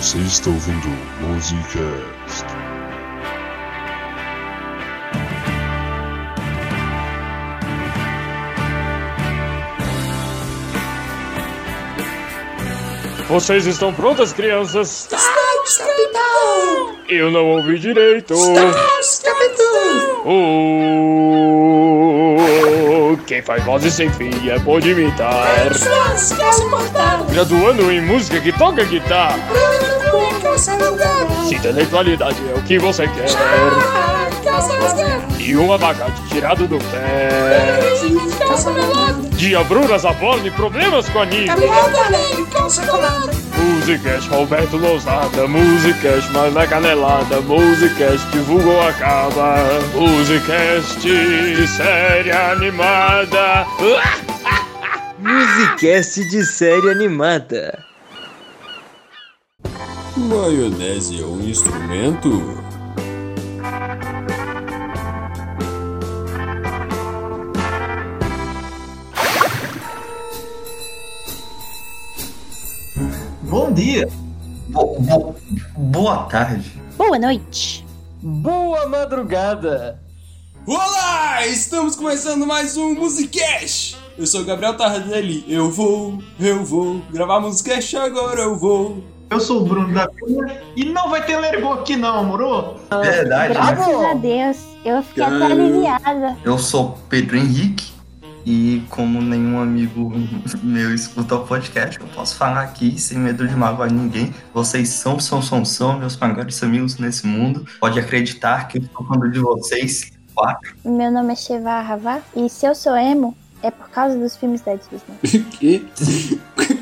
Você está ouvindo Musicast. Vocês estão prontas, crianças? Estamos, capitão! Eu não ouvi direito. Estamos, capitão! Oh, quem faz vozes sem fim é bom de imitar. Calças cortadas! Graduando em música que toca guitarra. Com calça rasgada! Se intelectualidade é o que você quer. E um abacate tirado do pé. Melada! Diabruras aborne problemas com a calça colada! Musicast Roberto Lousada, Musicast mais na canelada, Musicast divulgou acaba, Musicast série animada. Musicast de série animada. Maionese é um instrumento? Bom dia. Bo- bo- boa tarde. Boa noite. Boa madrugada. Olá! Estamos começando mais um Musicast! Eu sou o Gabriel Tardelli. Eu vou, eu vou gravar Musicast agora, eu vou. Eu sou o Bruno da Cunha e não vai ter Lergo aqui não, moro? Verdade. Graças Bravo. a Deus. Eu fiquei até Caramba. aliviada. Eu sou Pedro Henrique e como nenhum amigo meu escuta o podcast, eu posso falar aqui sem medo de magoar ninguém. Vocês são, são, são, são meus maiores amigos nesse mundo. Pode acreditar que eu estou falando de vocês. Quatro. Meu nome é Sheva Ravá e se eu sou emo, é por causa dos filmes da Disney. Que?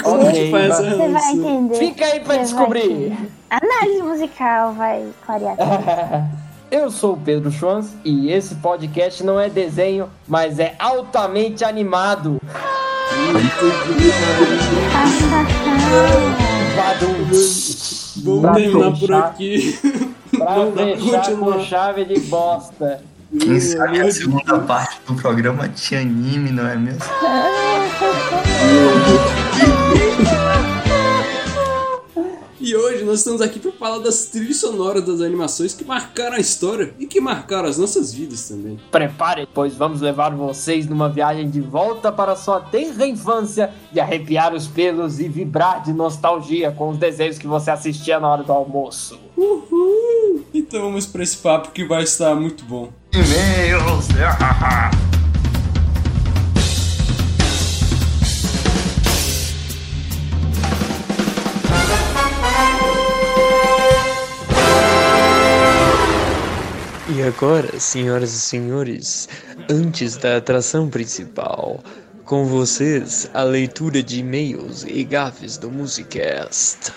Como Ok, que faz essa Você vai entender. Fica aí pra descobrir. Análise musical vai clarear. Eu sou o Pedro Schwanz e esse podcast não é desenho, mas é altamente animado. Vamos terminar por aqui. Pra Não continuar. com chave de bosta. Quem sabe a segunda parte do programa tinha anime, não é mesmo? E hoje nós estamos aqui para falar das trilhas sonoras das animações que marcaram a história e que marcaram as nossas vidas também. Prepare, pois vamos levar vocês numa viagem de volta para sua tenra infância e arrepiar os pelos e vibrar de nostalgia com os desenhos que você assistia na hora do almoço. Uhul! Então vamos para esse papo que vai estar muito bom. E-mails! E agora, senhoras e senhores, antes da atração principal, com vocês a leitura de e-mails e gafes do Musicast.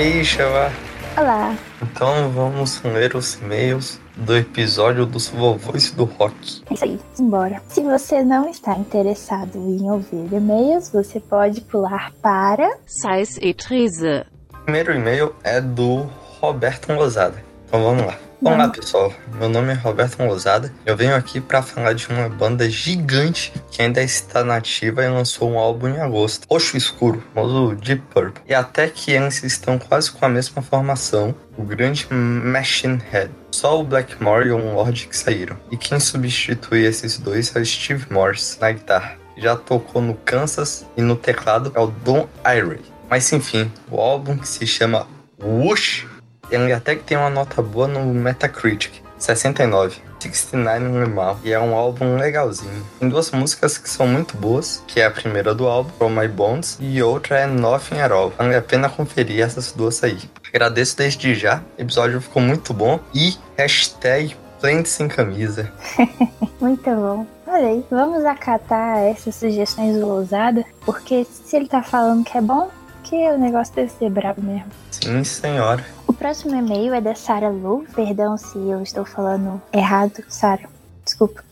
Ei, Chava. Olá. Então vamos ler os e-mails do episódio dos vovôs do rock. É isso aí. Embora. Se você não está interessado em ouvir e-mails, você pode pular para. Sais et Trese. O primeiro e-mail é do Roberto Lozada. Então vamos lá. Olá pessoal, meu nome é Roberto Lozada. Eu venho aqui para falar de uma banda gigante que ainda está nativa e lançou um álbum em agosto, Roxo Escuro, famoso Deep Purple. E até que eles estão quase com a mesma formação, o grande Machine Head. Só o Blackmore e o Lord que saíram. E quem substitui esses dois é o Steve Morse na guitarra. Já tocou no Kansas e no teclado é o Don Irie. Mas enfim, o álbum que se chama Whoosh ele até que tem uma nota boa no Metacritic, 69. 69 não é mal, e é um álbum legalzinho. Tem duas músicas que são muito boas, que é a primeira do álbum, From My Bones, e outra é Nothing at All. Vale a pena conferir essas duas aí. Agradeço desde já, o episódio ficou muito bom, e hashtag Plente sem camisa. Muito bom. Olha aí, vamos acatar essas sugestões do Lousada, porque se ele tá falando que é bom, que o negócio deve ser brabo mesmo. Sim, senhora. Próximo e-mail é da Sarah Lu. Perdão se eu estou falando errado, Sarah. Desculpa.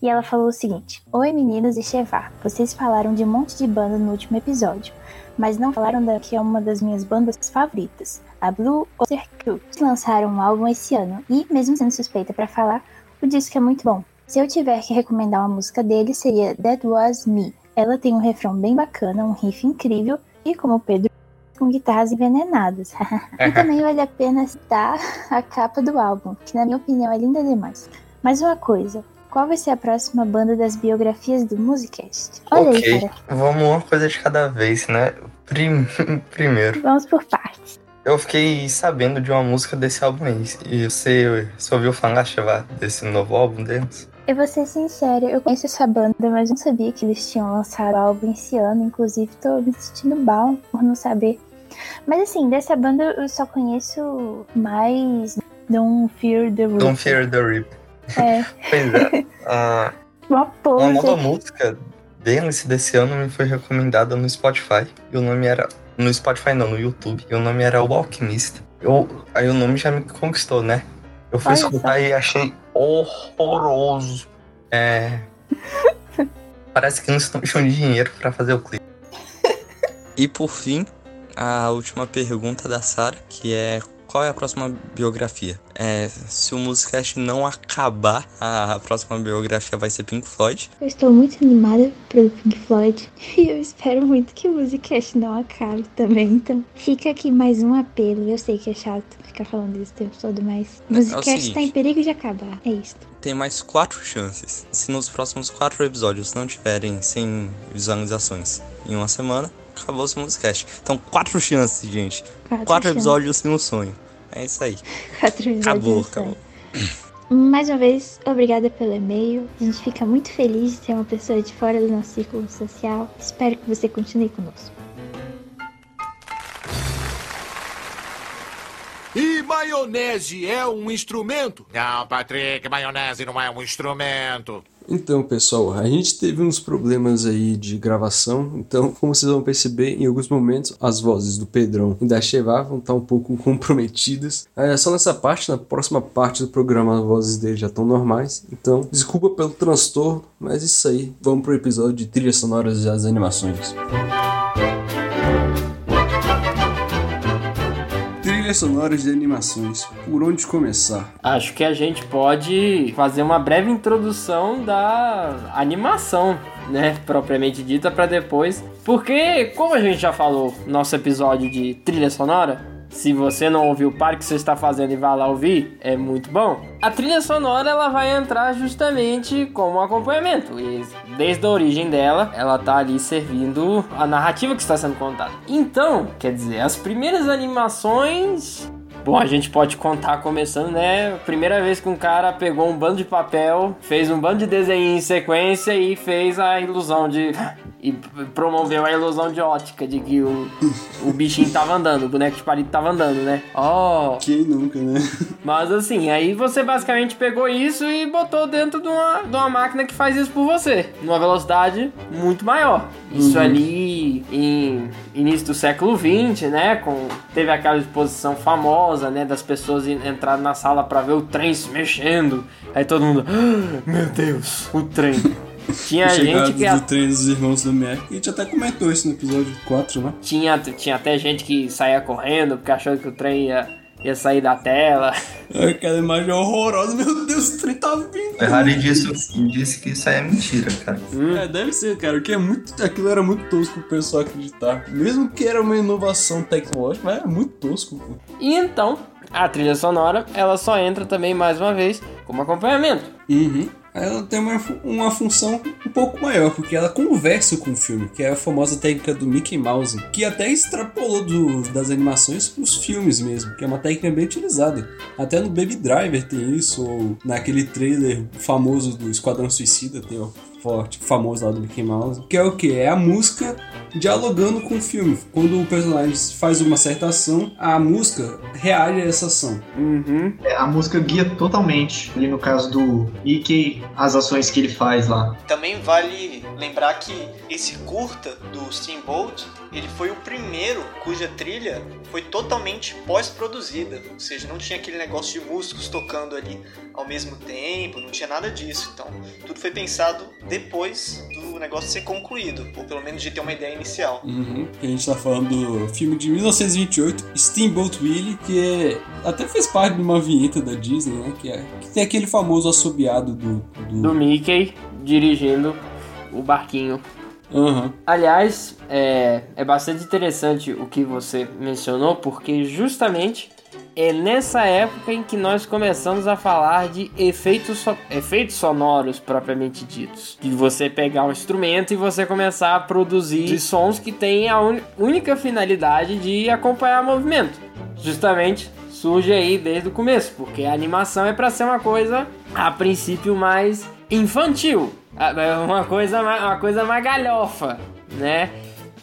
E ela falou o seguinte: Oi meninos e Chevar, vocês falaram de um monte de banda no último episódio, mas não falaram da que é uma das minhas bandas favoritas, a Blue Oyster Cult. Lançaram um álbum esse ano e, mesmo sendo suspeita pra falar, o disco é muito bom. Se eu tiver que recomendar uma música dele, seria That Was Me, Ela tem um refrão bem bacana, um riff incrível e, como o Pedro, com guitarras envenenadas. e também vale a pena citar a capa do álbum, que na minha opinião é linda demais. Mais uma coisa, qual vai ser a próxima banda das biografias do Musicast? Olha ok, aí, cara. vamos uma coisa de cada vez, né? Prim- Primeiro, Vamos por partes. eu fiquei sabendo de uma música desse álbum aí. E você, você ouviu falar, Cheva, desse novo álbum deles? Eu vou ser sincera, eu conheço essa banda, mas não sabia que eles tinham lançado o álbum esse ano. Inclusive, tô me sentindo mal por não saber. Mas assim, dessa banda eu só conheço mais Don't Fear the Reaper. Don't Fear the Rip. É, Pois é. ah, uma uma nova música deles desse ano me foi recomendada no Spotify. E o nome era. No Spotify não, no YouTube. E o nome era O Alquimista. Eu, aí o nome já me conquistou, né? Eu fui Olha escutar só. e achei horroroso. É. Parece que não estão achando dinheiro pra fazer o clipe. E por fim, a última pergunta da Sara, que é qual é a próxima biografia? É, se o Musicast não acabar, a próxima biografia vai ser Pink Floyd. Eu estou muito animada pelo Pink Floyd e eu espero muito que o Musicast não acabe também. Então, fica aqui mais um apelo. Eu sei que é chato ficar falando isso o tempo todo, mas o É o Musicast seguinte. está em perigo de acabar. É isso. Tem mais quatro chances. Se nos próximos quatro episódios não tiverem 100 visualizações em uma semana, acabou o Musicast. Então, quatro chances, gente. Quatro, Quatro chances. episódios sem um sonho. É isso aí. Acabou, sonho. acabou. Mais uma vez, obrigada pelo e-mail. A gente fica muito feliz de ter uma pessoa de fora do nosso círculo social. Espero que você continue conosco. E maionese é um instrumento? Não, Patrick, maionese não é um instrumento. Então, pessoal, a gente teve uns problemas aí de gravação, então, como vocês vão perceber, em alguns momentos as vozes do Pedrão e da Cheva vão estar um pouco comprometidas. É só nessa parte, na próxima parte do programa as vozes dele já estão normais. Então, desculpa pelo transtorno, mas isso aí. Vamos pro episódio de trilhas sonoras das animações. Trilhas sonoras de animações. Por onde começar? Acho que a gente pode fazer uma breve introdução da animação, né, propriamente dita, para depois. Porque, como a gente já falou no nosso episódio de trilha sonora, se você não ouviu, o que você está fazendo e vá lá ouvir, é muito bom. A trilha sonora ela vai entrar justamente como acompanhamento. E desde a origem dela, ela tá ali servindo a narrativa que está sendo contada. Então, quer dizer, as primeiras animações Bom, a gente pode contar começando, né? Primeira vez que um cara pegou um bando de papel, fez um bando de desenho em sequência e fez a ilusão de. E promoveu a ilusão de ótica de que o, o bichinho tava andando, o boneco de palito tava andando, né? Oh! Quem nunca, né? Mas assim, aí você basicamente pegou isso e botou dentro de uma, de uma máquina que faz isso por você, numa velocidade muito maior. Isso Uhum. ali em início do século XX, né? Com, teve aquela exposição famosa, né? Das pessoas en- entrarem na sala pra ver o trem se mexendo. Aí todo mundo, "Ah, meu Deus, o trem. Tinha gente que do trem dos irmãos do Mac. A gente até comentou isso no episódio 4, né? tinha, tinha até gente que saía correndo porque achou que o trem ia, ia sair da tela. Aquela imagem horrorosa, meu Deus, o trem tá vindo. Ferrari disse, disse que isso aí é mentira, cara. É, deve ser, cara, porque é muito, aquilo era muito tosco pro pessoal acreditar. Mesmo que era uma inovação tecnológica, mas era muito tosco, pô. E então, a trilha sonora, ela só entra também mais uma vez como acompanhamento. Uhum. Ela tem uma, uma função um pouco maior, porque ela conversa com o filme, que é a famosa técnica do Mickey Mouse, que até extrapolou do- das animações pros filmes mesmo, que é uma técnica bem utilizada. Até no Baby Driver tem isso, ou naquele trailer famoso do Esquadrão Suicida tem o forte famoso lá do Mickey Mouse, que é o que? É a música dialogando com o filme. Quando o personagem faz uma certa ação, a música reage a essa ação. Uhum. É, a música guia totalmente, ali no caso do Mickey, as ações que ele faz lá. Também vale lembrar que esse curta do Steamboat, ele foi o primeiro cuja trilha foi totalmente pós-produzida, ou seja, não tinha aquele negócio de músicos tocando ali ao mesmo tempo, não tinha nada disso. Então, tudo foi pensado depois do negócio ser concluído, ou pelo menos de ter uma ideia inicial. Uhum. Que a gente tá falando do filme de 1928, Steamboat Willie, que é, até fez parte de uma vinheta da Disney, né? Que, é, que tem aquele famoso assobiado do. do... Do Mickey dirigindo o barquinho Uhum. Aliás, é, é bastante interessante o que você mencionou, porque justamente é nessa época em que nós começamos a falar de efeitos, so efeitos sonoros propriamente ditos. De você pegar um instrumento e você começar a produzir sons que têm a única finalidade de acompanhar movimento. Justamente surge aí desde o começo, porque a animação é para ser uma coisa a princípio mais infantil, uma coisa uma coisa mais galhofa, né?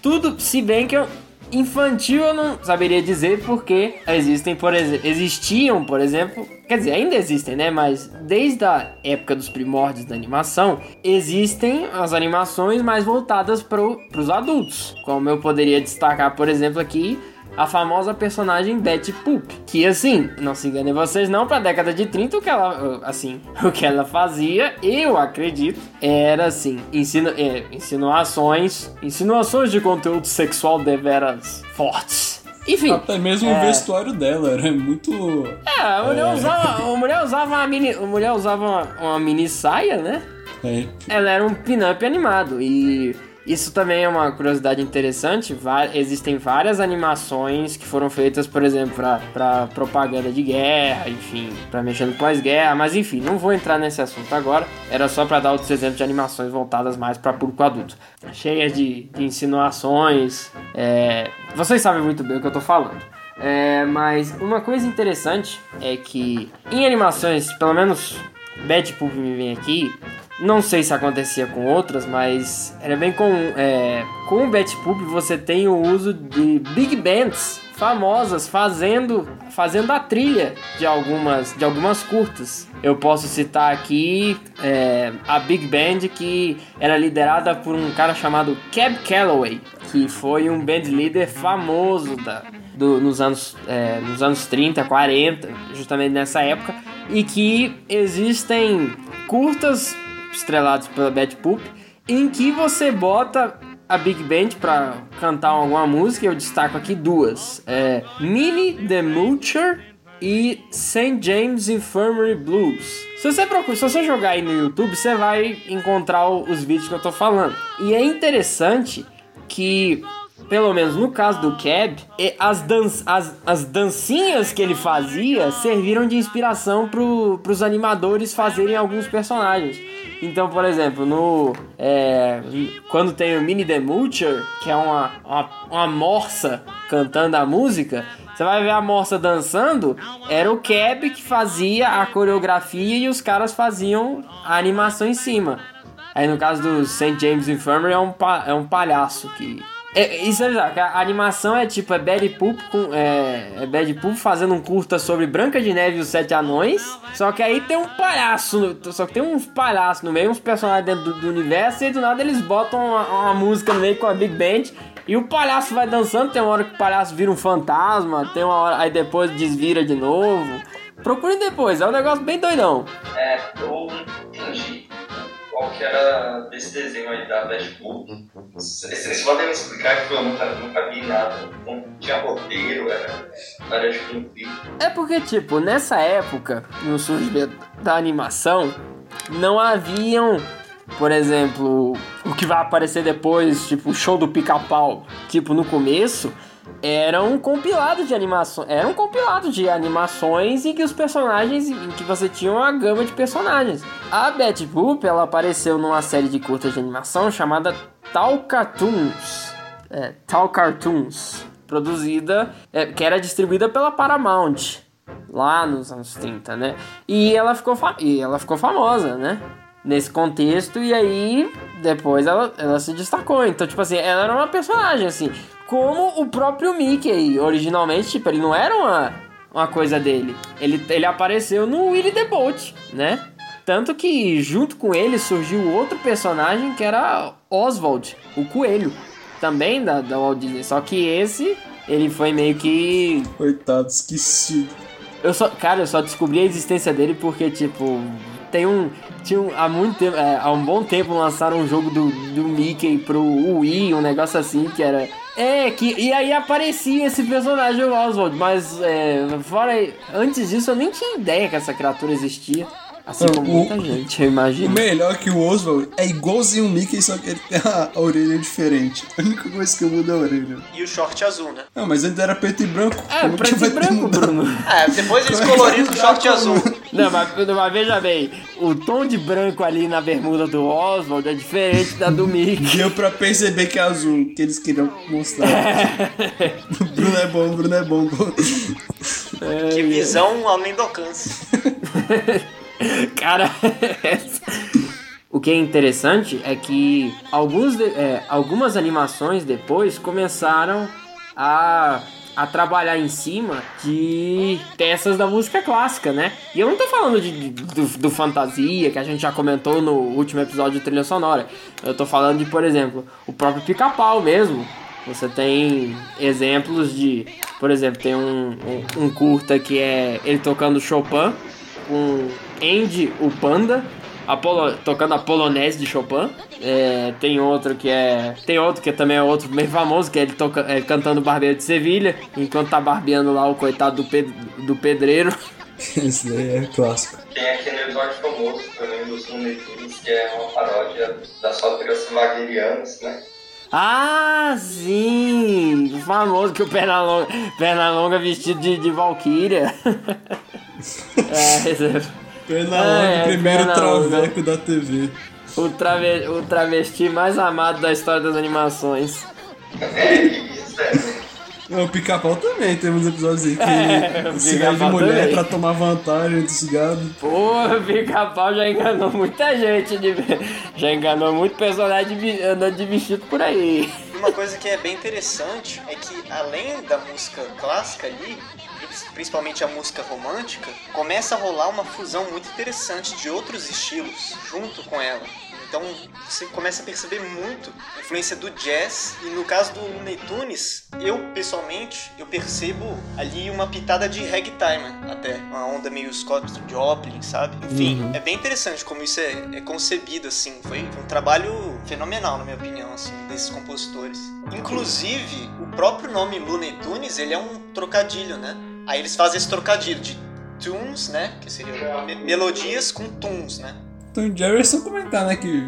Tudo, se bem que eu, infantil eu não saberia dizer porque existem, por exemplo, existiam, por exemplo, quer dizer, ainda existem, né? Mas desde a época dos primórdios da animação, existem as animações mais voltadas para os adultos, como eu poderia destacar, por exemplo, aqui a famosa personagem Betty Poop, que assim, não se enganem vocês não, pra década de 30 o que ela, assim, o que ela fazia, eu acredito, era assim, ensino, é, insinuações, insinuações de conteúdo sexual deveras fortes. Enfim. Até mesmo é... o vestuário dela era muito. É, a mulher é... usava, a mulher usava uma mini, a mulher usava uma, uma mini saia, né? É. Ela era um pin-up animado e isso também é uma curiosidade interessante. existem várias animações que foram feitas, por exemplo, para propaganda de guerra, enfim, para mexer no pós-guerra, mas enfim, não vou entrar nesse assunto agora. Era só para dar outros exemplos de animações voltadas mais para público adulto, cheias de, de insinuações. É... Vocês sabem muito bem o que eu tô falando. É, mas uma coisa interessante é que em animações, pelo menos Bad Poop me vem aqui, não sei se acontecia com outras, mas era bem comum. É, com o Batpoop você tem o uso de big bands famosas fazendo fazendo a trilha de algumas de algumas curtas. Eu posso citar aqui é, a big band que era liderada por um cara chamado Cab Calloway, que foi um band leader famoso da, do, nos, anos, é, nos anos 30, 40, justamente nessa época, e que existem curtas estrelados pela Bad Poop, em que você bota a Big Band para cantar alguma música. Eu destaco aqui duas: é Mini The Mulcher e St. James Infirmary Blues. Se você, procura, se você jogar aí no YouTube, você vai encontrar os vídeos que eu tô falando. E é interessante que pelo menos no caso do Cab, as, dan as, as dancinhas que ele fazia serviram de inspiração para os animadores fazerem alguns personagens. Então, por exemplo, no é, quando tem o Mini The Mulcher, que é uma, uma, uma morsa cantando a música, você vai ver a morsa dançando, era o Cab que fazia a coreografia e os caras faziam a animação em cima. Aí no caso do St. James Infirmary é um, é um palhaço que é, isso é verdade, a animação é tipo, é Betty Poop com. É, é Betty Poop fazendo um curta sobre Branca de Neve e os Sete Anões. Só que aí tem um palhaço, só que tem uns palhaços no meio, uns personagens dentro do, do universo, e do nada eles botam uma, uma, música no meio com a Big Band. E o palhaço vai dançando, tem uma hora que o palhaço vira um fantasma, tem uma hora, aí depois desvira de novo. Procure depois, é um negócio bem doidão. É, eu entendi qual que era desse desenho aí da Deadpool. Vocês podem me explicar que eu nunca, nunca vi nada, tinha roteiro, era, era de cumprir. É porque, tipo, nessa época, no surgimento da animação, não haviam, por exemplo, o que vai aparecer depois, tipo, o show do pica-pau. Tipo, no começo, era um compilado de animações. Era um compilado de animações em que os personagens. em que você tinha uma gama de personagens. A Betty Boop ela apareceu numa série de curtas de animação chamada Tal Cartoons. É, Tal Cartoons. Produzida. É, que era distribuída pela Paramount. Lá nos anos 30, né? E ela ficou, e ela ficou famosa, né? nesse contexto e aí depois ela, ela se destacou. Então, tipo assim, ela era uma personagem assim como o próprio Mickey. Originalmente, tipo, ele não era uma, uma coisa dele. Ele, ele apareceu no Willy the Boat, né? Tanto que junto com ele surgiu outro personagem que era Oswald, o coelho. Também da, da Walt Disney. Só que esse, ele foi meio que. Coitado, esquecido. Eu só, cara, eu só descobri a existência dele porque, tipo, tem um. Tinha um, há muito tempo, é, há um bom tempo lançaram um jogo do, do Mickey pro Wii, um negócio assim, que era é, que, e aí aparecia esse personagem, o Oswald, mas é, fora, antes disso eu nem tinha ideia que essa criatura existia. Assim como O- muita gente, eu O imagino. melhor é que o Oswald é igualzinho o Mickey, só que ele tem a, a orelha diferente. A única coisa que muda é a orelha. E o short azul, né? Não, mas antes era preto e branco. É, Como que preto e branco, mudado? Bruno. É, depois eles é coloriram o short azul. Não, mas, mas veja bem, o tom de branco ali na bermuda do Oswald é diferente da do Mickey. Deu pra perceber que é azul, que eles queriam mostrar. Bruno é bom, Bruno é bom. Que visão além do alcance. Cara, o que é interessante é que alguns é, algumas animações depois começaram a, a trabalhar em cima de peças da música clássica, né? E eu não tô falando de, de- do, do fantasia, que a gente já comentou no último episódio de trilha sonora. Eu tô falando de, por exemplo, o próprio pica-pau mesmo. Você tem exemplos de, por exemplo, tem um, um, um curta que é ele tocando Chopin com Andy, o panda, a polo- tocando a polonese de Chopin. É, tem outro que é. Tem outro que também é outro bem famoso, que é ele toca, é, cantando Barbeiro de Sevilha, enquanto tá barbeando lá o coitado do, ped- do pedreiro. Esse daí é clássico. Tem aquele episódio famoso também dos Looney Tunes, que é uma paródia das óperas wagnerianas, né? Ah, sim! O famoso que o Pernalonga, Pernalonga vestido de, de Valkyria. é, é- Pernalonga, É, primeiro Pernalonga. traveco da TV. o, trave, o travesti mais amado da história das animações. É, isso é. O pica-pau também, temos episódios aí que É, o se gasta de mulher também. pra tomar vantagem dos gados. Pô, o pica-pau já enganou muita gente, de, já enganou muito personagem de, andando de vestido por aí. Uma coisa que é bem interessante é que além da música clássica ali, principalmente a música romântica, começa a rolar uma fusão muito interessante de outros estilos junto com ela. Então você começa a perceber muito a influência do jazz e no caso do Looney Tunes, eu pessoalmente eu percebo ali uma pitada de ragtime até, uma onda meio Scott Joplin, sabe? Enfim, Uhum. é bem interessante como isso é, é concebido assim. Foi um trabalho fenomenal na minha opinião assim desses compositores. Inclusive o próprio nome Looney Tunes ele é um trocadilho, né? Aí eles fazem esse trocadilho de tunes, né? Que seriam me- melodias com tunes, né? Então, Jerry é só comentar, né, que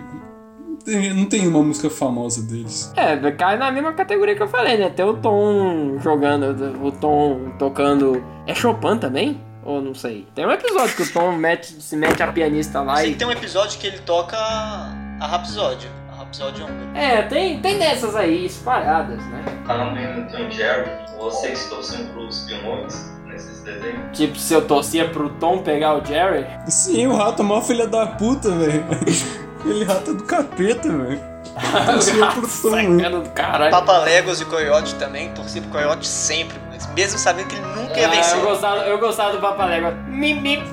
não tem, uma música famosa deles. É, cai na mesma categoria que eu falei, né? Tem o Tom jogando, o Tom tocando. É Chopin também? Ou não sei. Tem um episódio que o Tom mete, se mete a pianista lá Sei e. que tem um episódio que ele toca a Rapsódia, Rapsódia húngara. É, tem, tem dessas aí espalhadas, né? Falando em Tom e Jerry, vocês torcem pros vilões nesses desenhos? Tipo, se eu torcia pro Tom pegar o Jerry. Sim, o rato é mó filha da puta, velho. Ele rato é do capeta, velho. Torcia pro Tom, caralho. Papa Legos e Coyote também, torci pro Coyote sempre, mas mesmo sabendo que ele nunca ia Ah, vencer. eu, gostava, eu gostava do Papalégua. Mim, mim.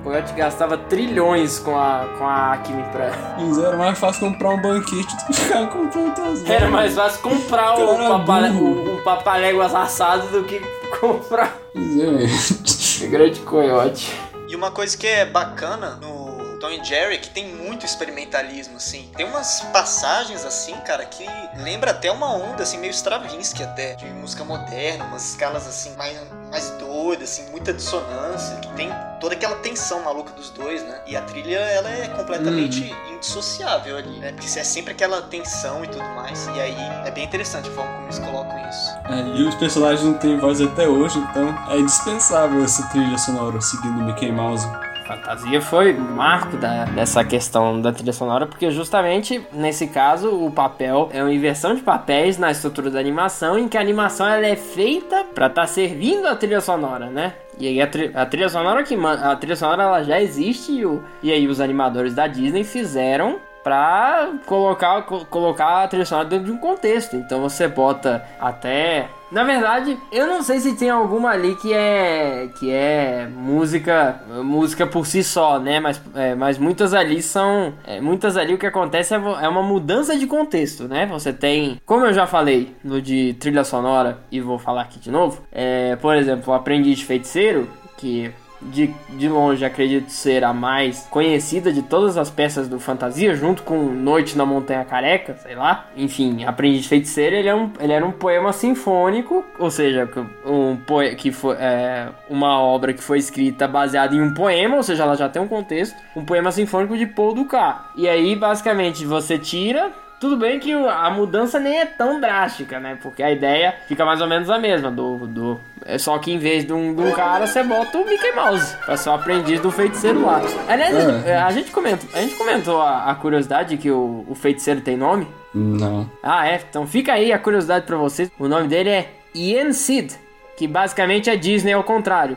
O Coyote gastava trilhões com a, com a Acme pra. Mas era mais fácil comprar um banquete do que ficar comprando as Era mais fácil comprar o papalé, o, o papaléguas assado do que comprar Pois é, grande coiote. E uma coisa que é bacana no Tom e Jerry que tem muito experimentalismo, assim. Tem umas passagens, assim, cara, que lembra até uma onda, assim, meio Stravinsky até, de música moderna, umas escalas, assim, mais, mais doidas, assim, muita dissonância, que tem toda aquela tensão maluca dos dois, né? E a trilha, ela é completamente indissociável ali, né? Porque é sempre aquela tensão e tudo mais. E aí é bem interessante a forma como eles colocam isso. É, e os personagens não têm voz até hoje, então é indispensável essa trilha sonora seguindo o Mickey Mouse. Fantasia foi marco da, dessa questão da trilha sonora, porque justamente nesse caso o papel é uma inversão de papéis na estrutura da animação, em que a animação ela é feita pra estar servindo a trilha sonora, né? E aí a, tri- a trilha sonora que a trilha sonora ela já existe e, o- e aí os animadores da Disney fizeram pra colocar, co- colocar a trilha sonora dentro de um contexto. Então você bota até. Na verdade, eu não sei se tem alguma ali que é que é música música por si só, né? Mas, é, mas muitas ali são é, muitas ali o que acontece é, é uma mudança de contexto, né? Você tem, como eu já falei no de trilha sonora e vou falar aqui de novo, é, por exemplo, o Aprendiz de Feiticeiro que de, de longe acredito ser a mais conhecida de todas as peças do Fantasia, junto com Noite na Montanha Careca, sei lá. Enfim, Aprendiz de Feiticeiro, ele, é um, ele era um poema sinfônico, ou seja, um poe que foi é, uma obra que foi escrita baseada em um poema, ou seja, ela já tem um contexto, um poema sinfônico de Paul Dukas. E aí, basicamente, você tira tudo bem que a mudança nem é tão drástica, né? Porque a ideia fica mais ou menos a mesma. Do, do... É só que em vez de um, de um cara, você bota o Mickey Mouse. Pra ser o aprendiz do feiticeiro lá. Aliás, É. a, gente comentou, a gente comentou a, a curiosidade que o, o feiticeiro tem nome. Não. Ah, é? Então fica aí a curiosidade pra vocês. O nome dele é Ian Sid, que basicamente é Disney ao contrário.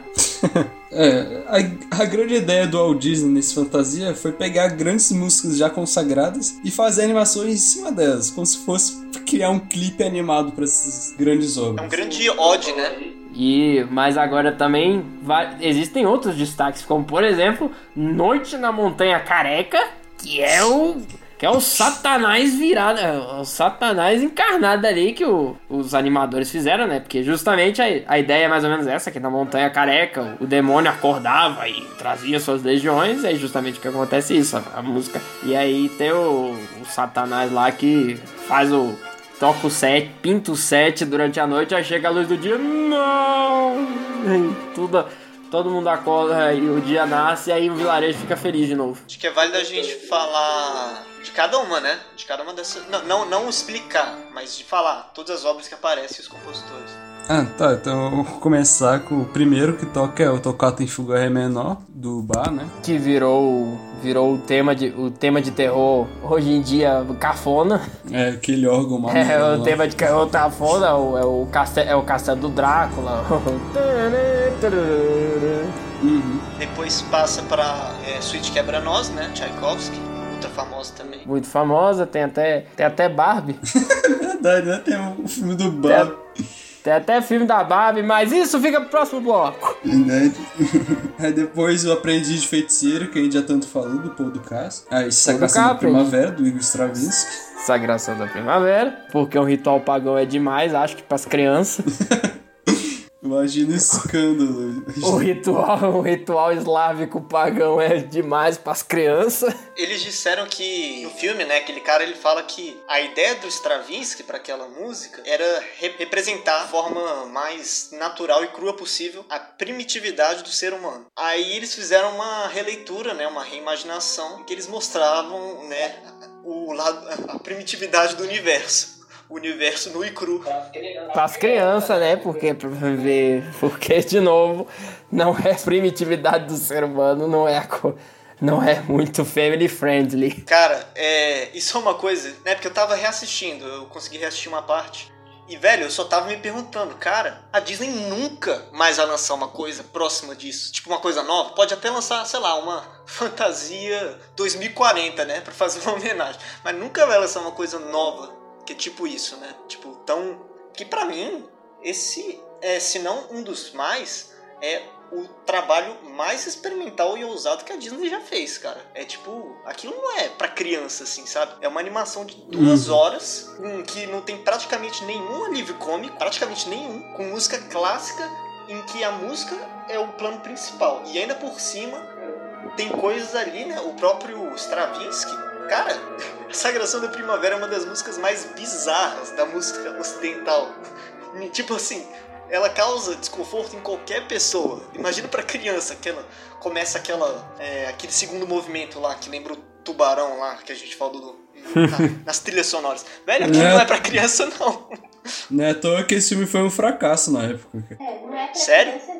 É, a, a grande ideia do Walt Disney nesse fantasia foi pegar grandes músicas já consagradas e fazer animações em cima delas, como se fosse criar um clipe animado para essas grandes obras. É um grande ode, né? E mas agora também vai, existem outros destaques, como por exemplo, Noite na Montanha Careca, que é o que é o Satanás virado, é o Satanás encarnado ali que o- os animadores fizeram, né? Porque justamente a, a ideia é mais ou menos essa, que na Montanha Careca o, demônio acordava e trazia suas legiões, e é justamente o que acontece isso, a, a música. E aí tem o, o Satanás lá que faz o toca o set, pinta o set durante a noite, aí chega a luz do dia, não! Tudo, todo mundo acorda e o dia nasce, e aí o vilarejo fica feliz de novo. Acho que é válido a gente falar cada uma, né? De cada uma dessas. Não, não, não explicar, mas de falar todas as obras que aparecem os compositores. Ah, tá. Então eu vou começar com o primeiro que toca é o Toccata em Fuga Ré menor, do Bar, né? Que virou, virou o, tema de, o tema de terror hoje em dia cafona. É aquele órgão maluco. É, o lá. tema de terror cafona, o- é o castelo, é o castelo do Drácula. Depois passa pra é, Suíte Quebra-Nós, né? Tchaikovsky, famosa também. Muito famosa, tem até, tem até Barbie. Verdade, né? Tem o filme do Bar. Tem até filme da Barbie, mas isso fica pro próximo bloco. Aí depois o Aprendiz de Feiticeiro, que a gente já tanto falou, do Paul do Castro. Aí Sagração da. Primavera, do Igor Stravinsky. Sagração da Primavera, porque um ritual pagão é demais, acho que pras crianças. Imagina esse escândalo. O ritual, o ritual eslávico pagão é demais pras crianças. Eles disseram que no filme, né, aquele cara ele fala que a ideia do Stravinsky para aquela música era re- representar a forma mais natural e crua possível a primitividade do ser humano. Aí eles fizeram uma releitura, né, uma reimaginação em que eles mostravam, né, o lado a primitividade do universo. Universo nu e cru. Pras crianças, né? Porque ver. Porque, de novo, não é primitividade do ser humano, não é Não é muito family friendly. Cara, é, isso é uma coisa, né? Porque eu tava reassistindo, eu consegui reassistir uma parte. E, velho, eu só tava me perguntando, cara, a Disney nunca mais vai lançar uma coisa próxima disso. Tipo, uma coisa nova. Pode até lançar, sei lá, uma fantasia 2040, né? Pra fazer uma homenagem. Mas nunca vai lançar uma coisa nova, que é tipo isso, né? Tipo, tão. Que pra mim, esse é, se não um dos mais, é o trabalho mais experimental e ousado que a Disney já fez, cara. É tipo, aquilo não é pra criança, assim, sabe? É uma animação de duas horas, hum, que não tem praticamente nenhum alívio cômico, praticamente nenhum, com música clássica, em que a música é o plano principal. E ainda por cima, tem coisas ali, né? O próprio Stravinsky, cara, a Sagração da Primavera é uma das músicas mais bizarras da música ocidental. Tipo assim, ela causa desconforto em qualquer pessoa. Imagina pra criança, que ela começa aquela, é, aquele segundo movimento lá, que lembra o tubarão lá, que a gente falou do, na- nas trilhas sonoras. Velho, aquilo É. não é pra criança, não. Não é à toa que esse filme foi um fracasso na época. É, não é pra Sério? criança, eu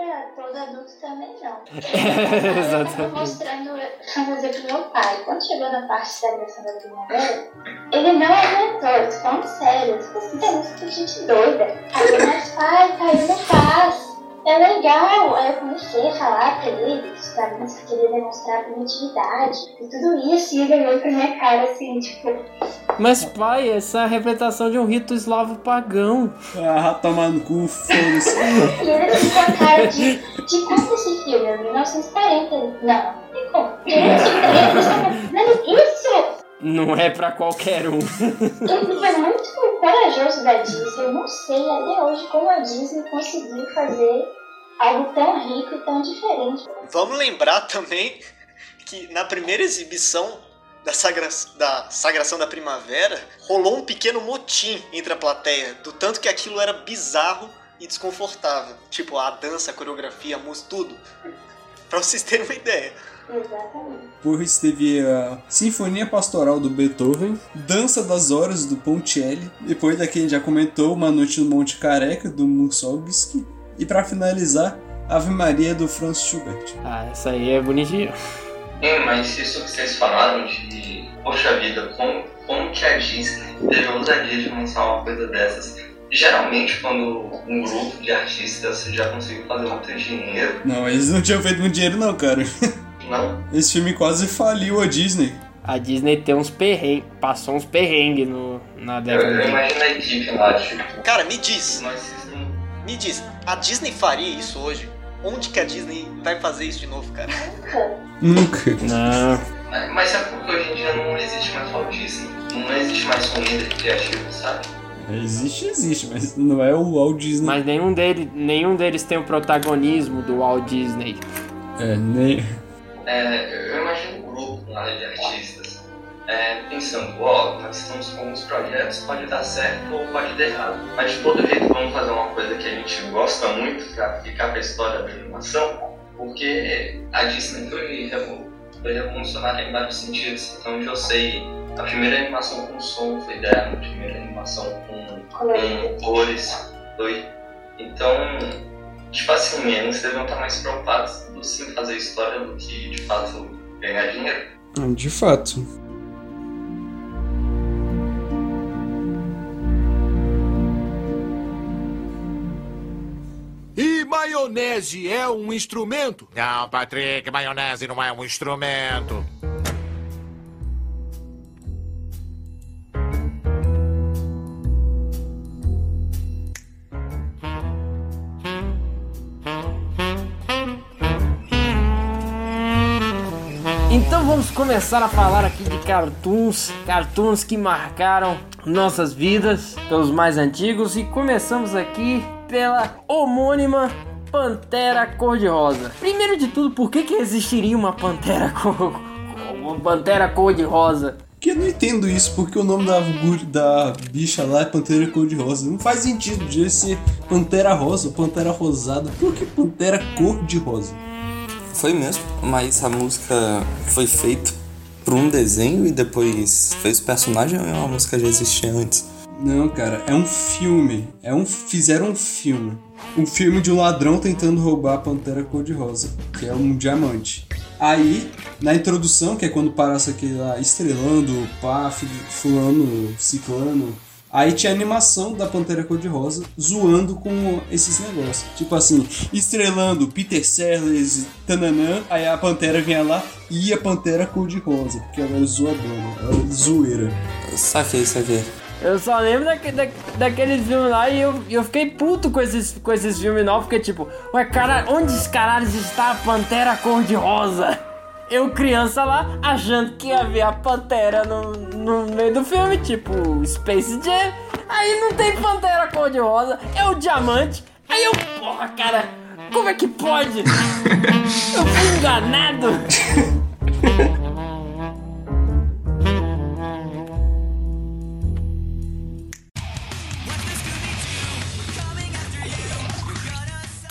é pra todo adulto também, não. Exatamente. Eu mostrando fantasia pro meu pai. Quando chegou na parte da Sagração da Primavera, ele não aguentou, falando sério. Tipo assim, tem de gente doida. Aí mas pai, eu não faço. É legal. Aí eu comecei a falar pra ele que Stravinsky queria demonstrar primitividade e tudo isso. E ele olhou pra minha cara assim, tipo, Mas, pai, essa é a representação de um rito eslavo pagão. Ah, tomar no cu, foda-se. E ele ficou com a cara de, de quando esse filme? É 1940. Ele, Não, tem como. 1940, você tá fazendo isso? Não é pra qualquer um. Ele foi muito corajoso da Disney. Eu não sei até hoje como a Disney conseguiu fazer Algo tão rico e tão diferente. Vamos lembrar também que na primeira exibição da, sagra... da Sagração da Primavera rolou um pequeno motim entre a plateia, do tanto que aquilo era bizarro e desconfortável. Tipo, a dança, a coreografia, a música, tudo. Pra vocês terem uma ideia. Exatamente. Por isso teve a Sinfonia Pastoral do Beethoven, Dança das Horas do Ponticelli, depois daqui a gente já comentou Uma Noite no Monte Careca do Mussorgsky, e para finalizar, Ave Maria do Franz Schubert. Ah, essa aí é bonitinha. Sim, mas isso que vocês falaram de. Poxa vida, como, como que a Disney teve a ousadia de lançar uma coisa dessas? Geralmente, quando um grupo de artistas já conseguiu fazer muito dinheiro. Não, eles não tinham feito muito dinheiro, não, cara. Não? Esse filme quase faliu a Disney. A Disney tem uns perrengues, passou uns perrengues no, na Eu, década eu de imagino a equipe lá, tipo. Cara, me diz, me diz, a Disney faria isso hoje? Onde que a Disney vai fazer isso de novo, cara? Nunca. Não. Mas- é porque hoje em dia não existe mais Walt Disney. Não existe mais um líder criativo, sabe? Existe, existe, mas não é o Walt Disney. Mas nenhum, dele, nenhum deles tem o protagonismo do Walt Disney. É, nem. É, eu imagino um grupo lá de artistas é, pensando, ó, nós estamos com alguns projetos, pode dar certo ou pode dar errado. Mas de todo jeito vamos fazer uma coisa que a gente gosta muito pra ficar pra história da animação, porque a Disney foi, foi revolucionária em vários sentidos. Então eu sei, a primeira animação com som foi dela, a primeira animação com, com cores foi. Então, tipo assim, eles deviam estar mais preocupados sim fazer história do que de fato ganhar dinheiro. De fato. E maionese é um instrumento? Não, Patrick, maionese não é um instrumento. Começar a falar aqui de cartoons, cartoons que marcaram nossas vidas, pelos mais antigos, e começamos aqui pela homônima Pantera Cor-de-Rosa. Primeiro de tudo, por que, que existiria uma Pantera cor, uma Pantera Cor-de-Rosa? Que eu não entendo isso, porque o nome da, da bicha lá é Pantera Cor-de-Rosa. Não faz sentido de ser Pantera Rosa ou Pantera Rosada. Por que Pantera Cor-de-Rosa? Foi mesmo, mas a música foi feita por um desenho e depois fez personagem ou é uma música que já existia antes? Não, cara, é um filme. É um fizeram um filme. Um filme de um ladrão tentando roubar a Pantera Cor-de-Rosa, que é um diamante. Aí, na introdução, que é quando passa aquele lá estrelando, pá, fulano, ciclano. Aí tinha a animação da Pantera Cor-de-Rosa zoando com esses negócios. Tipo assim, estrelando Peter Sellers, tananã. Aí a Pantera vinha lá e a Pantera Cor-de-Rosa, porque ela era zoadona, ela era zoeira. Saquei, saquei. Eu só lembro daque, da, daquele filme lá e eu, eu fiquei puto com esses, com esses filmes novos, porque tipo, ué, cara, onde os caralhos está a Pantera Cor-de-Rosa? Eu, criança lá, achando que ia ver a Pantera no, no meio do filme, tipo Space Jam. Aí não tem Pantera Cor-de-Rosa, é o Diamante. Aí eu, porra, cara, como é que pode? Eu fui enganado.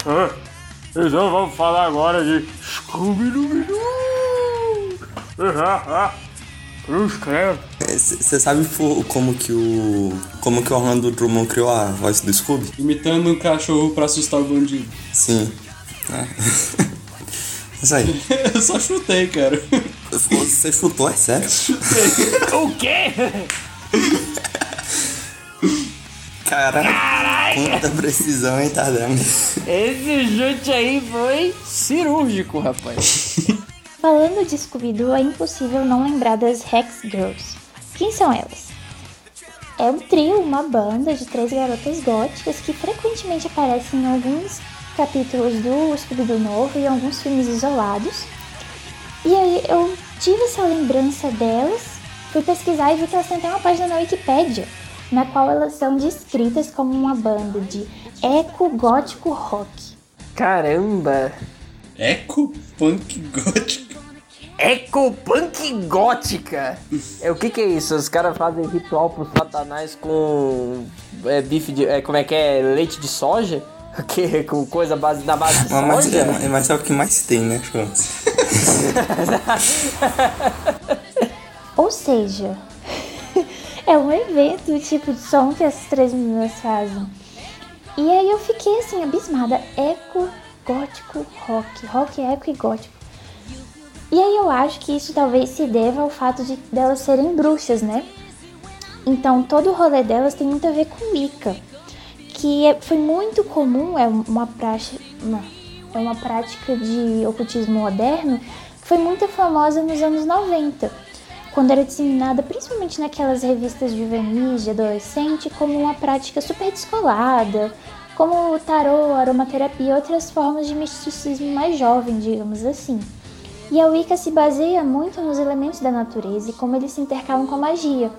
Ah, então vamos falar agora de Scooby-Doo. Ah, ah, Cruz credo. Você sabe como que o. como que o Orlando Drummond criou a voz do Scooby? Imitando um cachorro pra assustar o bandido. Sim. É. Isso aí. Eu só chutei, cara. Você chutou, é sério? O quê? Caraca, quanta precisão, hein, tá dando? Esse chute aí foi cirúrgico, rapaz. Falando de Scooby-Doo, é impossível não lembrar das Hex Girls. Quem são elas? É um trio, uma banda de três garotas góticas que frequentemente aparecem em alguns capítulos do Scooby-Doo novo e em alguns filmes isolados. E aí eu tive essa lembrança delas, fui pesquisar e vi que elas têm até uma página na Wikipédia, na qual elas são descritas como uma banda de eco gótico rock. Caramba! Eco punk gótica. Eco punk gótica! É, o que que é isso? Os caras fazem ritual pro satanás com é, bife de... É, como é que é? Leite de soja? O que? Com coisa base, da base de Mas, mas, soja? é, mas é o que mais tem, né, Chance? Ou seja, é um evento, o tipo de som que essas três meninas fazem. E aí eu fiquei assim, abismada. Eco, gótico, rock. Rock, eco e gótico. E aí eu acho que isso talvez se deva ao fato de delas serem bruxas, né? Então todo o rolê delas tem muito a ver com Wicca. Que é- foi muito comum, é uma prática, uma, é uma prática de ocultismo moderno que foi muito famosa nos anos 90 quando era disseminada principalmente naquelas revistas juvenis de adolescente como uma prática super descolada, como o tarô, aromaterapia e outras formas de misticismo mais jovem, digamos assim. E a Wicca se baseia muito nos elementos da natureza e como eles se intercalam com a magia.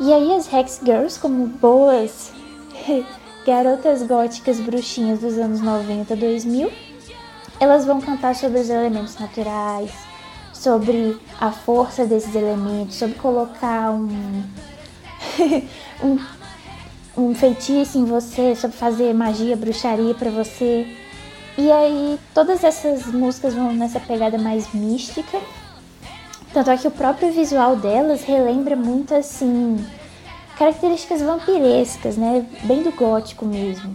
E aí as Hex Girls, como boas garotas góticas bruxinhas dos anos 90, 2000, elas vão cantar sobre os elementos naturais, sobre a força desses elementos, sobre colocar um, um, um feitiço em você, sobre fazer magia, bruxaria pra você. E aí todas essas músicas vão nessa pegada mais mística. Tanto é que o próprio visual delas relembra muito assim características vampirescas, né? Bem do gótico mesmo.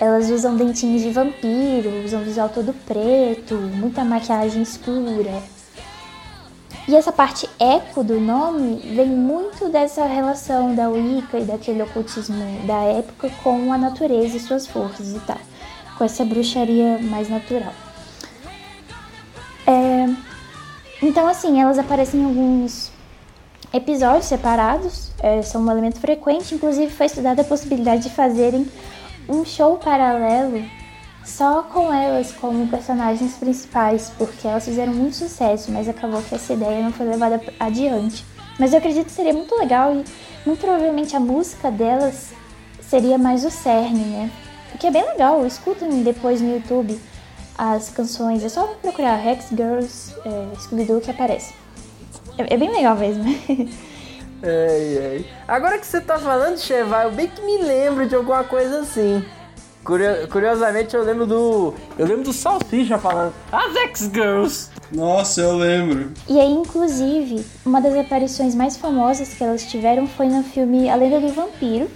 Elas usam dentinhos de vampiro, usam visual todo preto, muita maquiagem escura. E essa parte eco do nome vem muito dessa relação da Wicca e daquele ocultismo da época com a natureza e suas forças e tal. Com essa bruxaria mais natural. É, Então, assim, elas aparecem em alguns episódios separados, é, são um elemento frequente. Inclusive, foi estudada a possibilidade de fazerem um show paralelo só com elas como personagens principais, porque elas fizeram muito sucesso, mas acabou que essa ideia não foi levada adiante. Mas eu acredito que seria muito legal e muito provavelmente a música delas seria mais o cerne, né? O que é bem legal, escutem depois no YouTube as canções, é só procurar Rex Girls é, Scooby-Doo que aparece. É, é bem legal mesmo. Agora que você tá falando, Cheva, eu bem que me lembro de alguma coisa assim. Curio- Curiosamente, eu lembro do. Eu lembro do Salsicha falando. As X-Girls! Nossa, eu lembro. E aí, inclusive, uma das aparições mais famosas que elas tiveram foi no filme A Lenda do Vampiro,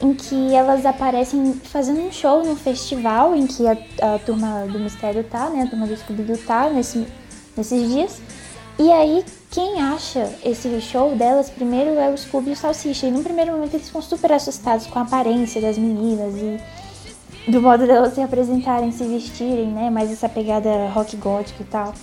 em que elas aparecem fazendo um show num festival em que a, a turma do mistério tá, né? A turma do Scooby-Doo tá nesse, nesses dias. E aí, quem acha esse show delas primeiro é o Scooby e o Salsicha. E num primeiro momento eles ficam super assustados com a aparência das meninas e do modo delas se apresentarem, se vestirem, né? Mais essa pegada rock gótico e tal.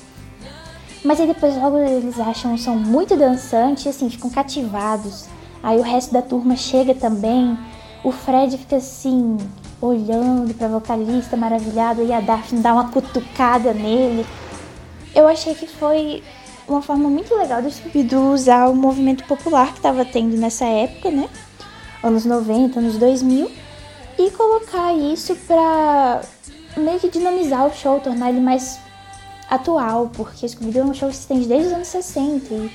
Mas aí depois logo eles acham som muito dançante e assim, ficam cativados. Aí o resto da turma chega também. O Fred fica assim, olhando pra vocalista maravilhado e a Daphne dá uma cutucada nele. Eu achei que foi uma forma muito legal do Scooby-Doo usar o movimento popular que tava tendo nessa época, né? Anos 90, anos 2000. E colocar isso pra meio que dinamizar o show, tornar ele mais atual, porque Scooby-Doo é um show que se estende desde os anos 60. E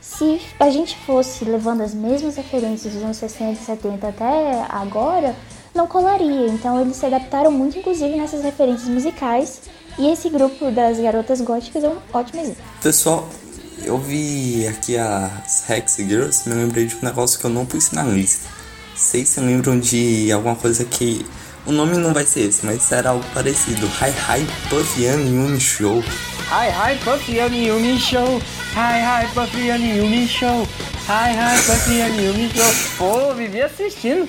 se a gente fosse levando as mesmas referências dos anos 60 e 70 até agora, não colaria. Então eles se adaptaram muito, inclusive, nessas referências musicais. E esse grupo das garotas góticas é um ótimo exemplo. Pessoal, eu vi aqui as Hex Girls, me lembrei de um negócio que eu não pus na lista. Vocês se lembram de alguma coisa que. O nome não vai ser esse, mas era algo parecido. Hi Hi Puff Yami Uni Show. Hi, hi, Puffy and Yumi Show! Hi, hi, Puffy and Yumi Show! Hi, hi, Puffy and Yumi Show! Pô, vivi assistindo.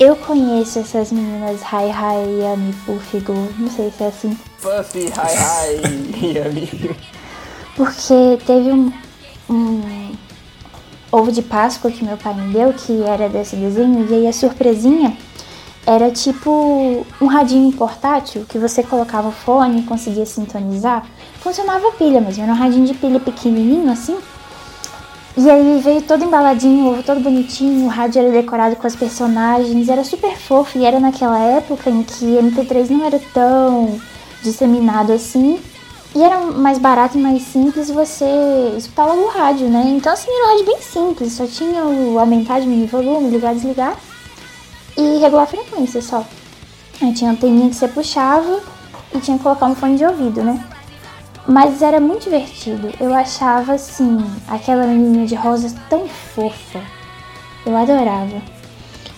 Eu conheço essas meninas Hi Hi Yami Pufigo, não sei se é assim. Puffy, hi, hi, Yumi. Porque teve um, um ovo de Páscoa que meu pai me deu, que era desse desenho, e aí a surpresinha era tipo um radinho portátil que você colocava o fone e conseguia sintonizar. Funcionava pilha mesmo, era um radinho de pilha pequenininho assim. E aí veio todo embaladinho, o ovo todo bonitinho, o rádio era decorado com as personagens, era super fofo e era naquela época em que MP3 não era tão disseminado assim. E era mais barato e mais simples você escutava no rádio, né? Então assim, era um rádio bem simples, só tinha o aumentar, diminuir volume, ligar, desligar e regular a frequência só. Aí tinha a anteninha que você puxava e tinha que colocar um fone de ouvido, né? Mas era muito divertido. Eu achava assim, aquela menininha de rosas tão fofa. Eu adorava.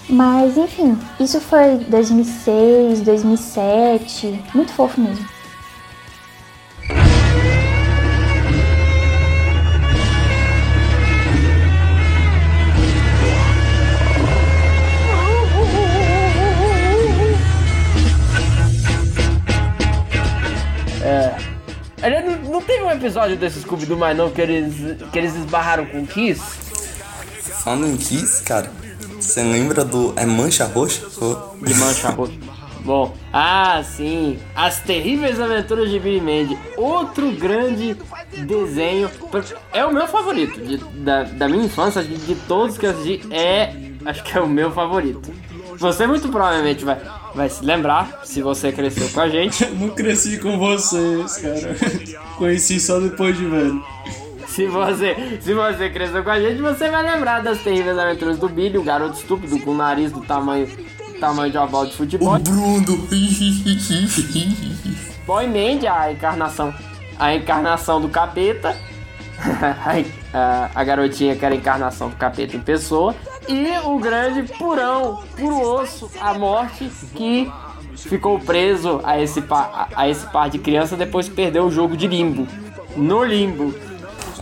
Mas enfim, isso foi 2006, 2007, muito fofo mesmo. Não, não teve um episódio desse Scooby-Doo mais não que eles, que eles esbarraram com o Kiss? Falando em Kiss, cara, você lembra do. É Mancha Roxa? De mancha roxa. Bom, ah, sim. As Terríveis Aventuras de Billy Mandy. Outro grande desenho. É o meu favorito. de- da, da minha infância, de, de todos que eu assisti, é. Acho que é o meu favorito. Você muito provavelmente vai, vai se lembrar, se você cresceu com a gente. Não cresci com vocês, cara. Conheci só depois de velho. Se você, se você cresceu com a gente, você vai lembrar das terríveis aventuras do Billy, o garoto estúpido com o nariz do tamanho, tamanho de uma bola de futebol. O Bruno! Boy Mandy, a encarnação, a encarnação do capeta. a, a garotinha que era a encarnação do capeta em pessoa. E o grande purão, puro osso, a morte, que ficou preso a esse, par, a, esse par de crianças depois que perdeu o jogo de limbo. No limbo.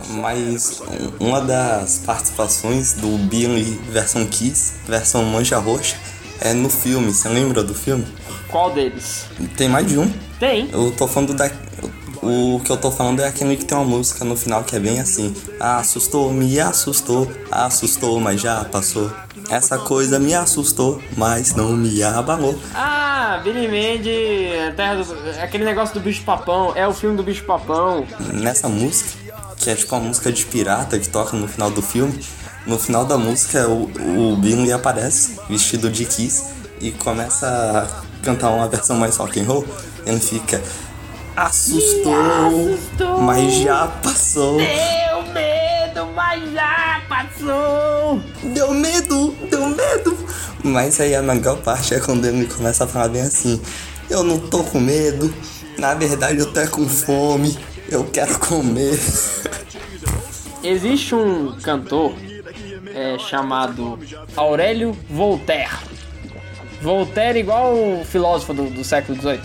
Mas um- uma das participações do Billy versão Kiss, versão Mancha Roxa, é no filme. Você lembra do filme? Qual deles? Tem mais de um. Tem. Eu tô falando da. O que eu tô falando é aquele que tem uma música no final que é bem assim. Assustou, me assustou, assustou, mas já passou. Essa coisa me assustou, mas não me abalou. Ah, Billy Mandy, Terra do, aquele negócio do bicho papão, é o filme do bicho papão. Nessa música, que é tipo uma música de pirata que toca no final do filme, no final da música o, o Billy aparece vestido de Kiss e começa a cantar uma versão mais rock and roll. Ele fica assustou, mas já passou. Deu medo, mas já passou. Deu medo, deu medo. Mas aí a melhor parte é quando ele começa a falar bem assim: Eu não tô com medo, na verdade eu tô é com fome, eu quero comer. Existe um cantor é, chamado Aurélio Voltaire. Voltaire igual o filósofo do, do século XVIII.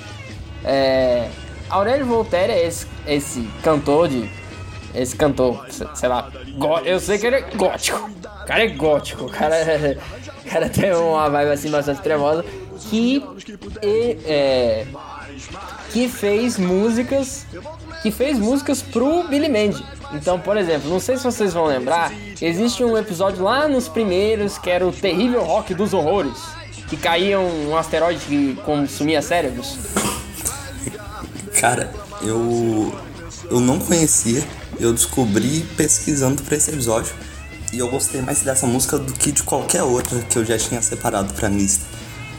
É, Aurélio Voltaire é esse, esse cantor de. Esse cantor, se- sei lá. Eu sei que ele é gótico. O cara é gótico. O cara, é- o cara tem uma vibe assim bastante tremosa. Que. é, que fez músicas que fez músicas pro Billy Mandy. Então, por exemplo, não sei se vocês vão lembrar, existe um episódio lá nos primeiros que era o terrível rock dos horrores, que caía um asteroide que consumia cérebros. Cara, eu. Eu não conhecia, eu descobri pesquisando pra esse episódio. E eu gostei mais dessa música do que de qualquer outra que eu já tinha separado pra lista.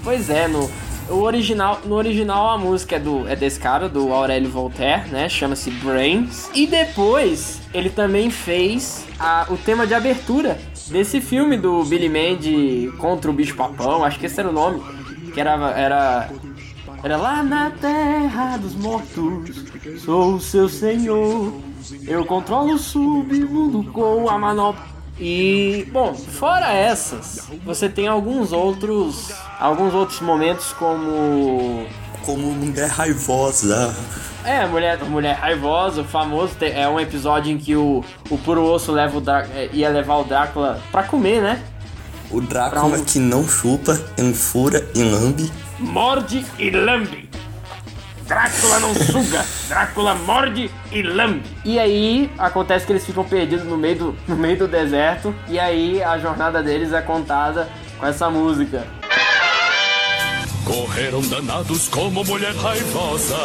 Pois é, no o original, no original a música é do é desse cara, do Aurélio Voltaire, né? Chama-se Brains. E depois ele também fez a- o tema de abertura desse filme do Billy Mandy contra o bicho papão, acho que esse era o nome, que era era era lá na terra dos mortos, sou o seu senhor. Eu controlo o submundo com a manopla. E, bom, fora essas, você tem alguns outros alguns outros momentos como Como mulher raivosa. é, mulher, mulher raivosa, o famoso é um episódio em que o, o puro osso leva o Drá- é, ia levar o Drácula pra comer, né? O Drácula que não chupa, enfura e lambe. Morde e lambe. Drácula não suga, Drácula morde e lambe. E aí acontece que eles ficam perdidos no meio do, no meio do deserto. E aí a jornada deles é contada com essa música. Correram danados como mulher raivosa.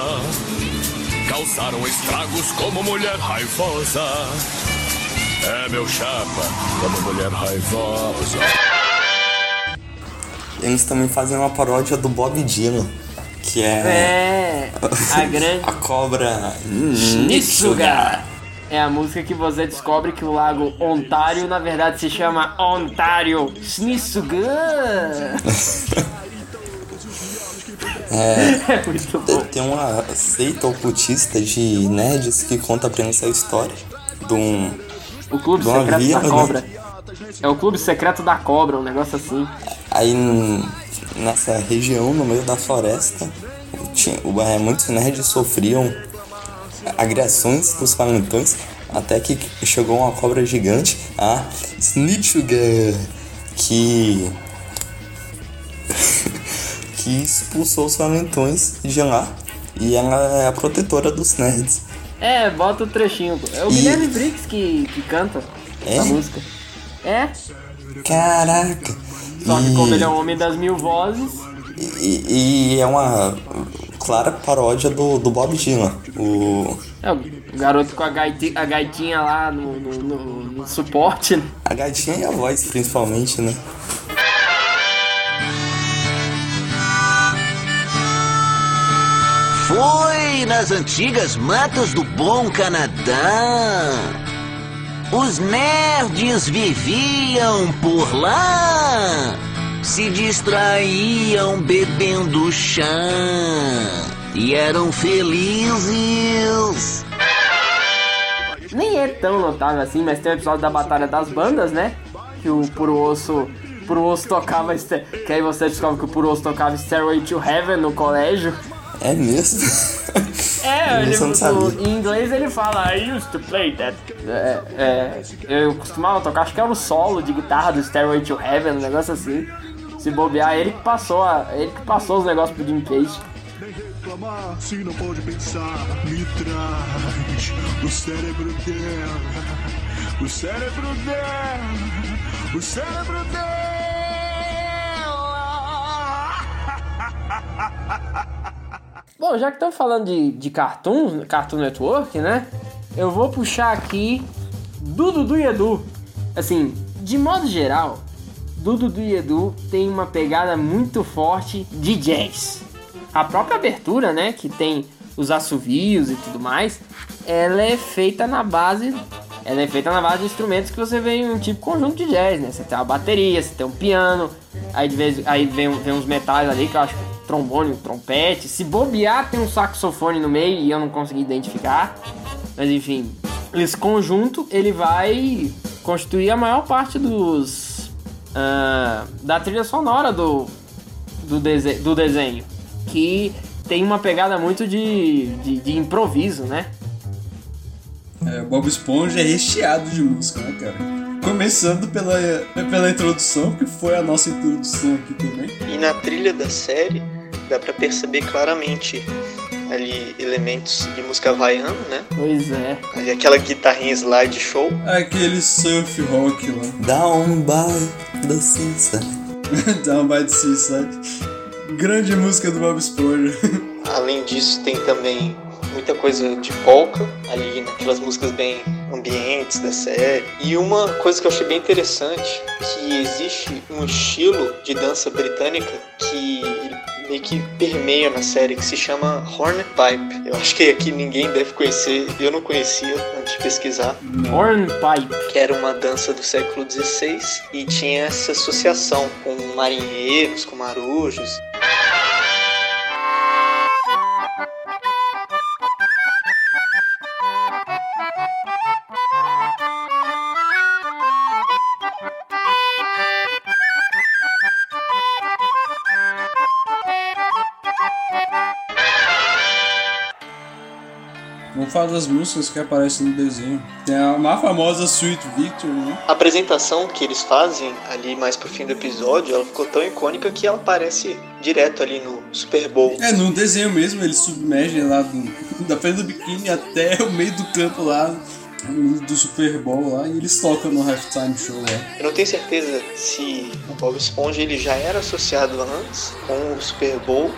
Causaram estragos como mulher raivosa. É, meu chapa, como mulher raivosa. Eles também fazem uma paródia do Bob Dylan, que é. É, a grande. a cobra. Nitsuga. É a música que você descobre que o lago Ontário, na verdade, se chama Ontário Nitsuga. É, muito te- tem uma seita ocultista de nerds que conta pra eles a história de um. O Clube Secreto vila, da né? Cobra. É o Clube Secreto da Cobra, um negócio assim. Aí nessa região, no meio da floresta, tinha, o- é, muitos nerds sofriam agressões dos valentões até que chegou uma cobra gigante, a Snitchuga, que que expulsou os valentões de lá e ela é a protetora dos nerds. É, bota o trechinho. É o E- Guilherme Briggs que, que canta É? essa música. É, Caraca! Só que como ele é o homem das mil vozes, E, e é uma clara paródia do, do Bob Dylan. O, é o garoto com a, gaiti- a gaitinha lá no, no- no- no suporte. né? a gatinha e a voz, principalmente, né? Foi nas antigas matas do bom Canadá. Os nerds viviam por lá, se distraíam bebendo chá e eram felizes. Nem é tão notável assim, mas tem o episódio da Batalha das Bandas, né? Que o Puro Osso, Puro Osso tocava. Que aí você descobre que o Puro Osso tocava Stairway to Heaven no colégio. É mesmo? É, ele, Isso eu não sabia. o- em inglês ele fala I used to play that. É, é, eu costumava tocar, acho que era o solo de guitarra do Stairway to Heaven, um negócio assim. Se bobear, ele que passou, a, ele que passou os negócios pro Jim Cage. reclamar se não pode pensar. Me traz o cérebro dela, o cérebro dela, o cérebro dela. Bom, já que estamos falando de, de cartoons, Cartoon Network, né? Eu vou puxar aqui do Dudu e Edu. Assim, de modo geral, do Dudu e Edu tem uma pegada muito forte de jazz. A própria abertura, né, que tem os assovios e tudo mais, ela é feita na base ela é feita na base de instrumentos que você vê em um tipo conjunto de jazz, né? Você tem uma bateria, você tem um piano, aí de vez aí vem, vem uns metais ali que eu acho trombone, trompete. Se bobear, tem um saxofone no meio e eu não consegui identificar. Mas enfim, esse conjunto ele vai constituir a maior parte dos ah, da trilha sonora do do, dese do desenho, que tem uma pegada muito de, de, de improviso, né? É, Bob Esponja é recheado de música, né, cara? Começando pela, pela introdução, que foi a nossa introdução aqui também. E na trilha da série dá pra perceber claramente ali elementos de música havaiana, né? Pois é. Ali aquela guitarrinha slide show. Aquele surf rock lá. Down by the seaside. Down by the seaside. Grande música do Bob Esponja. Além disso, tem também muita coisa de polka ali naquelas músicas bem ambientes da série. E uma coisa que eu achei bem interessante, que existe um estilo de dança britânica que meio que permeia na série, que se chama Hornpipe. Eu acho que aqui ninguém deve conhecer, eu não conhecia antes de pesquisar. Hornpipe. Que era uma dança do século XVI e tinha essa associação com marinheiros, com marujos. Falar das músicas que aparecem no desenho. Tem a mais famosa Sweet Victory, né? A apresentação que eles fazem ali mais pro fim do episódio, ela ficou tão icônica que ela aparece direto ali no Super Bowl. É, no desenho mesmo, eles submergem lá do, da frente do biquíni até o meio do campo lá do Super Bowl lá e eles tocam no halftime show lá. Eu não tenho certeza se o Bob Esponja ele já era associado antes com o Super Bowl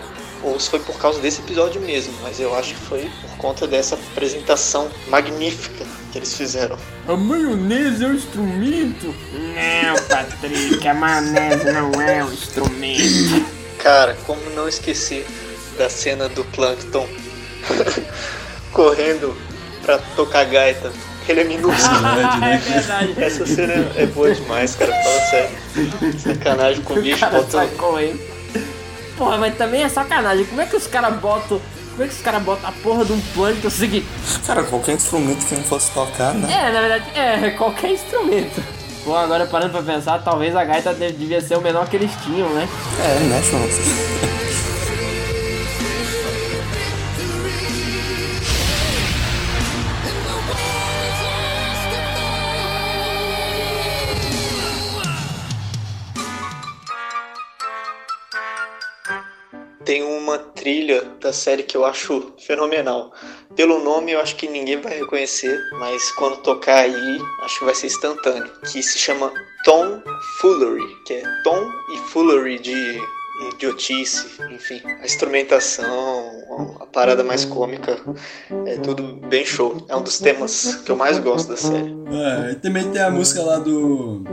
ou se foi por causa desse episódio mesmo, mas eu acho que foi por conta dessa apresentação magnífica que eles fizeram. A maionese é um instrumento? Não, Patrick, a maionese não é um instrumento. Cara, como não esquecer da cena do Plankton correndo pra tocar gaita. Ele é minúsculo. é verdade. Essa cena é boa demais, cara. Fala sério. Sacanagem com o bicho. cara Bota... sai correndo. Porra, mas também é sacanagem. Como é que os caras botam. Como é que os caras botam a porra de um plano seguinte? Cara, qualquer instrumento que não fosse tocar, né? É, na verdade, é qualquer instrumento. Bom, agora parando pra pensar, talvez a gaita devia ser o menor que eles tinham, né? É, né, Chance? Tem uma trilha da série que eu acho fenomenal. Pelo nome eu acho que ninguém vai reconhecer, mas quando tocar aí, acho que vai ser instantâneo. Que se chama Tom Foolery, que é Tom e Foolery de idiotice, enfim. A instrumentação, a parada mais cômica, é tudo bem show. É um dos temas que eu mais gosto da série. É, e também tem a música lá do.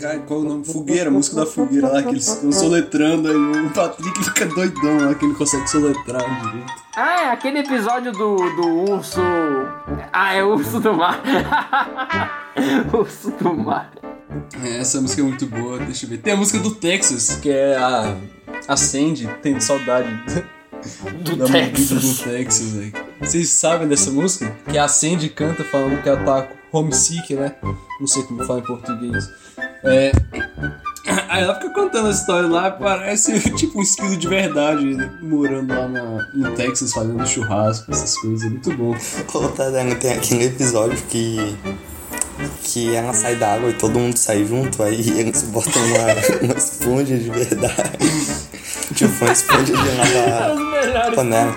Cara, qual é o nome? Fogueira, a música da fogueira lá, que eles ficam soletrando aí. O Patrick fica doidão lá, que ele consegue soletrar direito. Ah, é aquele episódio do, do urso. Ah, é o urso do mar. urso do mar. É, essa música é muito boa, deixa eu ver. Tem a música do Texas, que é a. A Sandy, tem saudade do da Texas. do Texas. Vocês sabem dessa música? Que a Sandy canta falando que ela tá homesick, né? Não sei como fala em português. É. Aí ela fica contando a história lá, parece tipo um esquilo de verdade, né? morando lá na, no Texas, fazendo churrasco, essas coisas, é muito bom. Ô, Tadano, tem aquele episódio que. Que ela sai da água e todo mundo sai junto, aí eles botam uma, uma esponja de verdade. tipo, uma esponja de lavar panela.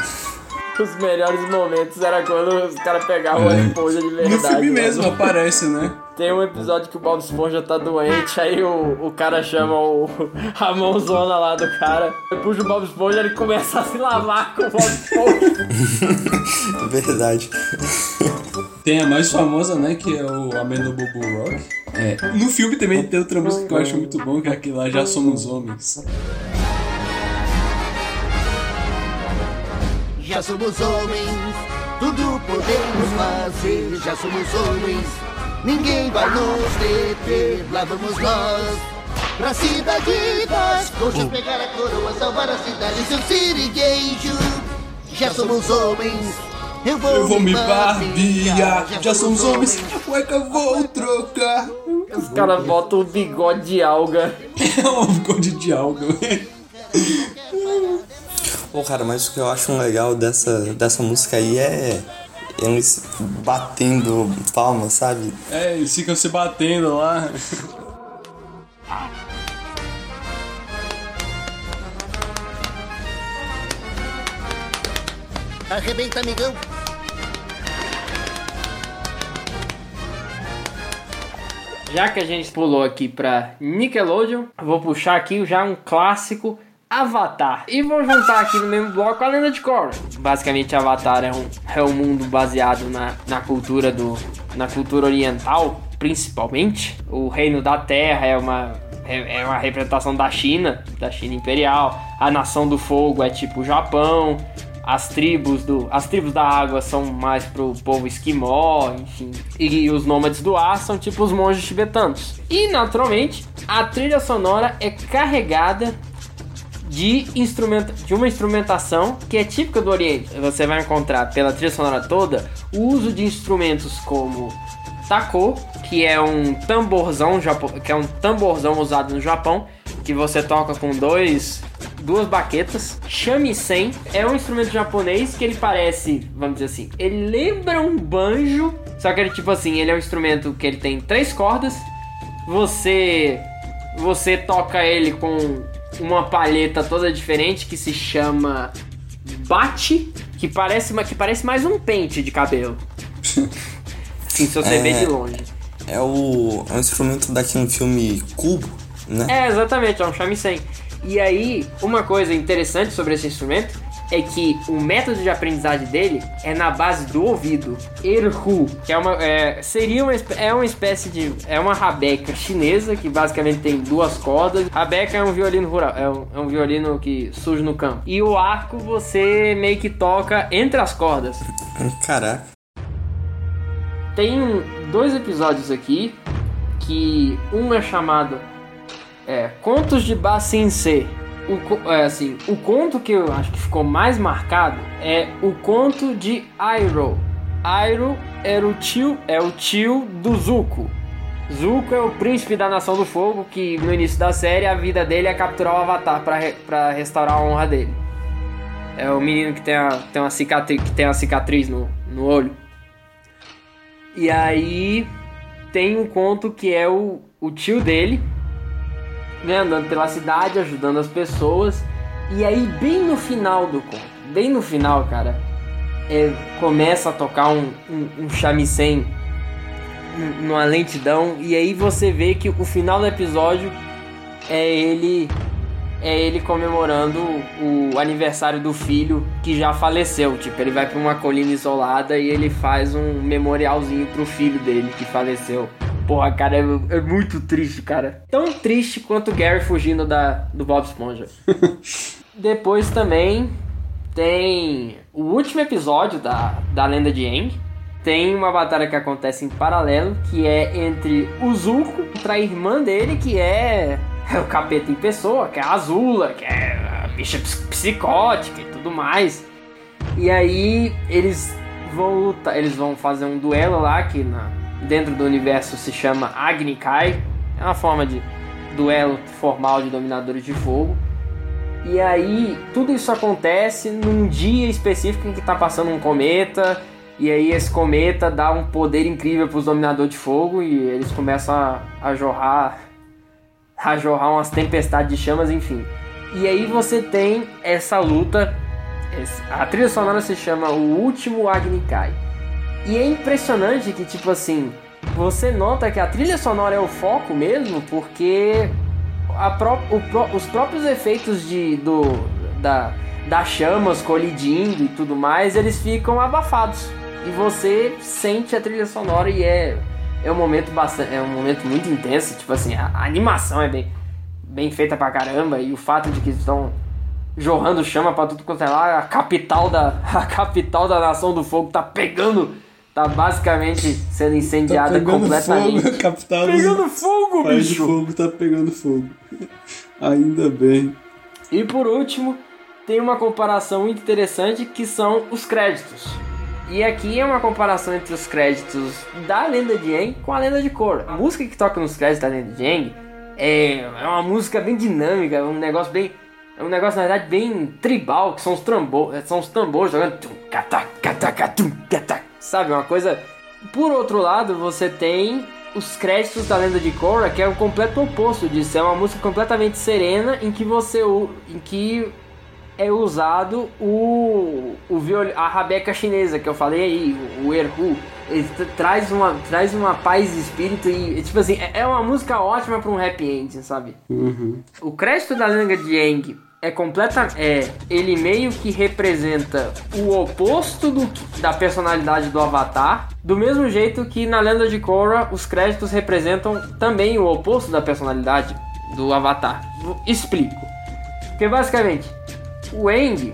os melhores momentos era quando os caras pegavam uma É. esponja de verdade. No filme né? mesmo aparece, né? Tem um episódio que o Bob Esponja tá doente, aí o, o cara chama o, a mãozona lá do cara, puxa o Bob Esponja ele começa a se lavar com o Bob Esponja. Verdade. Tem a mais famosa, né? Que é o Amanda Bobo Rock. É. No filme também tem outra música que eu acho muito bom, que é aquele lá Já Somos Homens. Já somos homens, tudo podemos fazer. Já somos homens, ninguém vai nos deter. Lá vamos nós, pra cidade das coxas. Pegar a coroa, salvar a cidade, seu sirigueijo. Já somos homens, eu vou, Eu vou me barbear. barbear, já somos homens, a cueca eu vou trocar. Os caras botam o bigode de alga. É um bigode de alga, Pô, cara, mas o que eu acho legal dessa, dessa música aí é eles batendo palmas, sabe? É, eles ficam se batendo lá. Arrebenta, amigão. Já que a gente pulou aqui pra Nickelodeon, vou puxar aqui já um clássico Avatar. E vou juntar aqui no mesmo bloco a lenda de Korra. Basicamente, Avatar é um, é um mundo baseado na, na cultura do. na cultura oriental, principalmente. O reino da terra é uma. É é uma representação da China, da China Imperial. A nação do fogo é tipo o Japão. As tribos do, as tribos da água são mais pro povo esquimó, enfim. E os nômades do ar são tipo os monges tibetanos. E naturalmente, a trilha sonora é carregada de instrumenta de uma instrumentação que é típica do Oriente. Você vai encontrar pela trilha sonora toda o uso de instrumentos como taco, que é um tamborzão que é um tamborzão usado no Japão, que você toca com dois duas baquetas. Shamisen é um instrumento japonês que ele parece, vamos dizer assim, ele lembra um banjo, só que ele tipo assim, ele é um instrumento que ele tem três cordas. Você você toca ele com uma palheta toda diferente que se chama bate, que parece que parece mais um pente de cabelo. Sim, se você É. vê de longe. É o, é um instrumento daquele filme Cubo, né? É, exatamente, é um shamisen. E aí, uma coisa interessante sobre esse instrumento é que o método de aprendizagem dele é na base do ouvido. Erhu, que é uma, é, seria uma, é uma espécie de. É uma rabeca chinesa que basicamente tem duas cordas. Rabeca é um violino rural, é um, é um violino que surge no campo. E o arco você meio que toca entre as cordas. Caraca. Tem dois episódios aqui que um é chamado é, Contos de Bacincê. O, co- é, assim, o conto que eu acho que ficou mais marcado é o conto de Iroh. Iroh era o tio, é o tio do Zuko. Zuko é o príncipe da Nação do Fogo que no início da série a vida dele é capturar o Avatar para re, pra restaurar a honra dele. É o menino que tem, a, tem uma cicatriz, que tem uma cicatriz no, no olho. E aí tem um conto que é o, o tio dele, né, andando pela cidade, ajudando as pessoas. E aí, bem no final do conto, bem no final, cara, é, começa a tocar um, um, um shamisen n- numa lentidão. E aí você vê que o final do episódio é ele é ele comemorando o aniversário do filho que já faleceu. Tipo, ele vai pra uma colina isolada e ele faz um memorialzinho pro filho dele que faleceu. Porra, cara, é, é muito triste, cara. Tão triste quanto o Gary fugindo da, do Bob Esponja. Depois também tem o último episódio da, da Lenda de Aang. Tem uma batalha que acontece em paralelo, que é entre o Zuko contra a irmã dele, que é, é o capeta em pessoa, que é a Azula, que é a bicha ps- psicótica e tudo mais. E aí eles vão lutar, eles vão fazer um duelo lá, que na, dentro do universo se chama Agni Kai. É uma forma de duelo formal de dominadores de fogo. E aí, tudo isso acontece num dia específico em que tá passando um cometa. E aí, esse cometa dá um poder incrível pros dominadores de fogo. E eles começam a, a jorrar. A jorrar umas tempestades de chamas, enfim. E aí, você tem essa luta. A trilha sonora se chama O Último Agni Kai. E é impressionante que, tipo assim, você nota que a trilha sonora é o foco mesmo, porque pró- pró- os próprios efeitos de, do, da, das chamas colidindo e tudo mais, eles ficam abafados. E você sente a trilha sonora e é, é um momento bastante. É um momento muito intenso. Tipo assim, a, a animação é bem, bem feita pra caramba. E o fato de que estão jorrando chama pra tudo quanto é lá, a capital da. A capital da nação do fogo tá pegando. Tá basicamente sendo incendiada Tá completamente. fogo, capital dos- Pegando fogo, de bicho! fogo tá pegando fogo. Ainda bem. E por último, tem uma comparação muito interessante que são os créditos. E aqui é uma comparação entre os créditos da lenda de Aang com a lenda de Korra. A música que toca nos créditos da lenda de Aang é, é uma música bem dinâmica, é um negócio bem. É um negócio, na verdade, bem tribal, que são os, trambo, são os tambores jogando. Sabe, uma coisa. Por outro lado, você tem os créditos da lenda de Korra, que é o completo oposto disso. É uma música completamente serena em que você. em que é usado o, o viol, a rabeca chinesa que eu falei aí, o, o erhu. Ele tra- traz uma, traz uma paz de espírito e, tipo assim, é- é uma música ótima para um happy ending, sabe? Uhum. O crédito da lenda de Aang é completa, é ele meio que representa o oposto do, da personalidade do Avatar, do mesmo jeito que na lenda de Korra os créditos representam também o oposto da personalidade do Avatar. Explico. Porque basicamente o Aang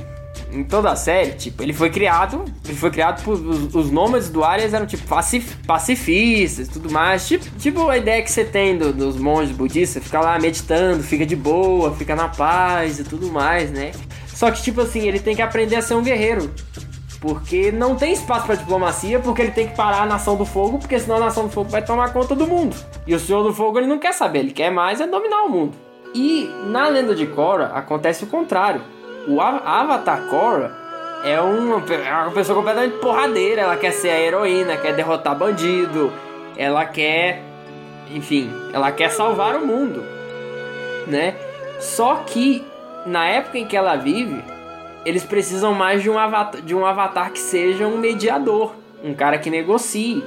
em toda a série, tipo, ele foi criado, ele foi criado por os, os nômades do Arias eram tipo pacif- pacifistas tudo mais, tipo, tipo a ideia que você tem do- dos monges budistas, fica lá meditando, fica de boa, fica na paz e tudo mais, né? Só que tipo assim, ele tem que aprender a ser um guerreiro. Porque não tem espaço pra diplomacia, porque ele tem que parar a Nação do Fogo, porque senão a Nação do Fogo vai tomar conta do mundo. E o Senhor do Fogo ele não quer saber, ele quer mais é dominar o mundo. E na lenda de Korra acontece o contrário. O Av- Avatar Korra é uma, é uma pessoa completamente porradeira, ela quer ser a heroína, quer derrotar bandido, ela quer, enfim, ela quer salvar o mundo, né? Só que na época em que ela vive, eles precisam mais de um avatar, de um avatar que seja um mediador, um cara que negocie.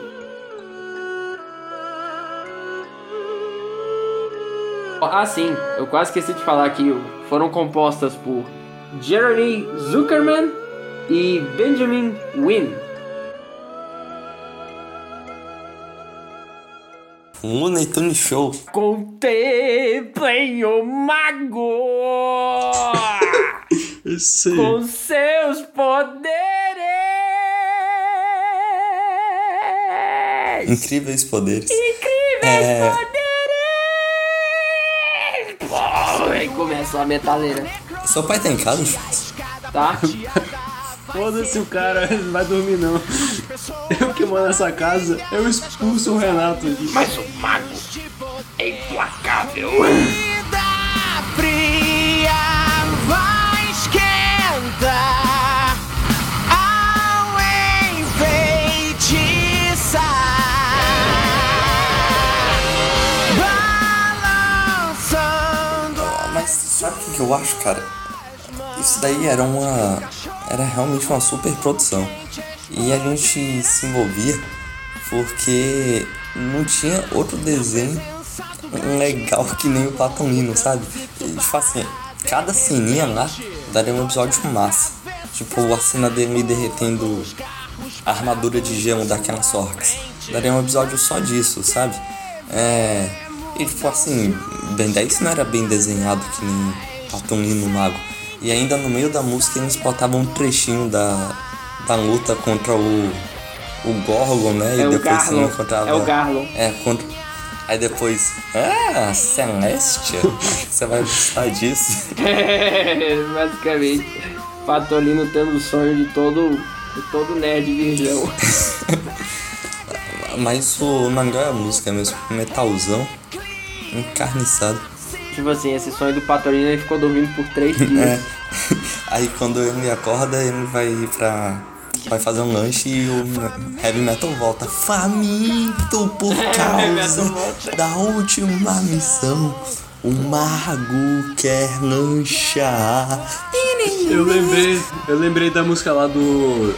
Ah, sim, eu quase esqueci de falar que foram compostas por Jeremy Zuckerman e Benjamin Wynn. Looney Tunes Show. Contemplem o mago Isso aí. com seus poderes. Incríveis poderes. Incríveis É. poderes. Aí começa a metaleira. Seu pai tá em casa? Tá? Foda-se o cara, não vai dormir não. Eu que moro nessa casa, eu expulso o Renato aqui. Mas o mago é implacável. Que eu acho, cara? Isso daí era uma. Era realmente uma super produção. E a gente se envolvia porque não tinha outro desenho legal que nem o Patonino, sabe? E, tipo assim, cada ceninha lá daria um episódio massa. Tipo, a cena dele derretendo a armadura de gelo daquelas orcas. Daria um episódio só disso, sabe? É. E tipo assim, Ben 10 não era bem desenhado que nem Patonino Mago. E ainda no meio da música eles botavam um trechinho da, da luta contra o. O Gorgon, né? É e depois você Garlo. encontrava. É o Garlo. É, contra. Aí depois. Ah, Celestia? Você vai gostar disso. É, basicamente. Patolino tendo o sonho de todo, de todo nerd virgão. Mas o mangá é a música mesmo, metalzão, encarniçado. Tipo assim, esse sonho do Patolino ele ficou dormindo por três dias. É. Aí quando ele acorda, ele vai ir pra. Vai fazer um lanche e o heavy metal volta. Faminto por causa da última missão. O mago quer lanchar. Eu lembrei, eu lembrei da música lá do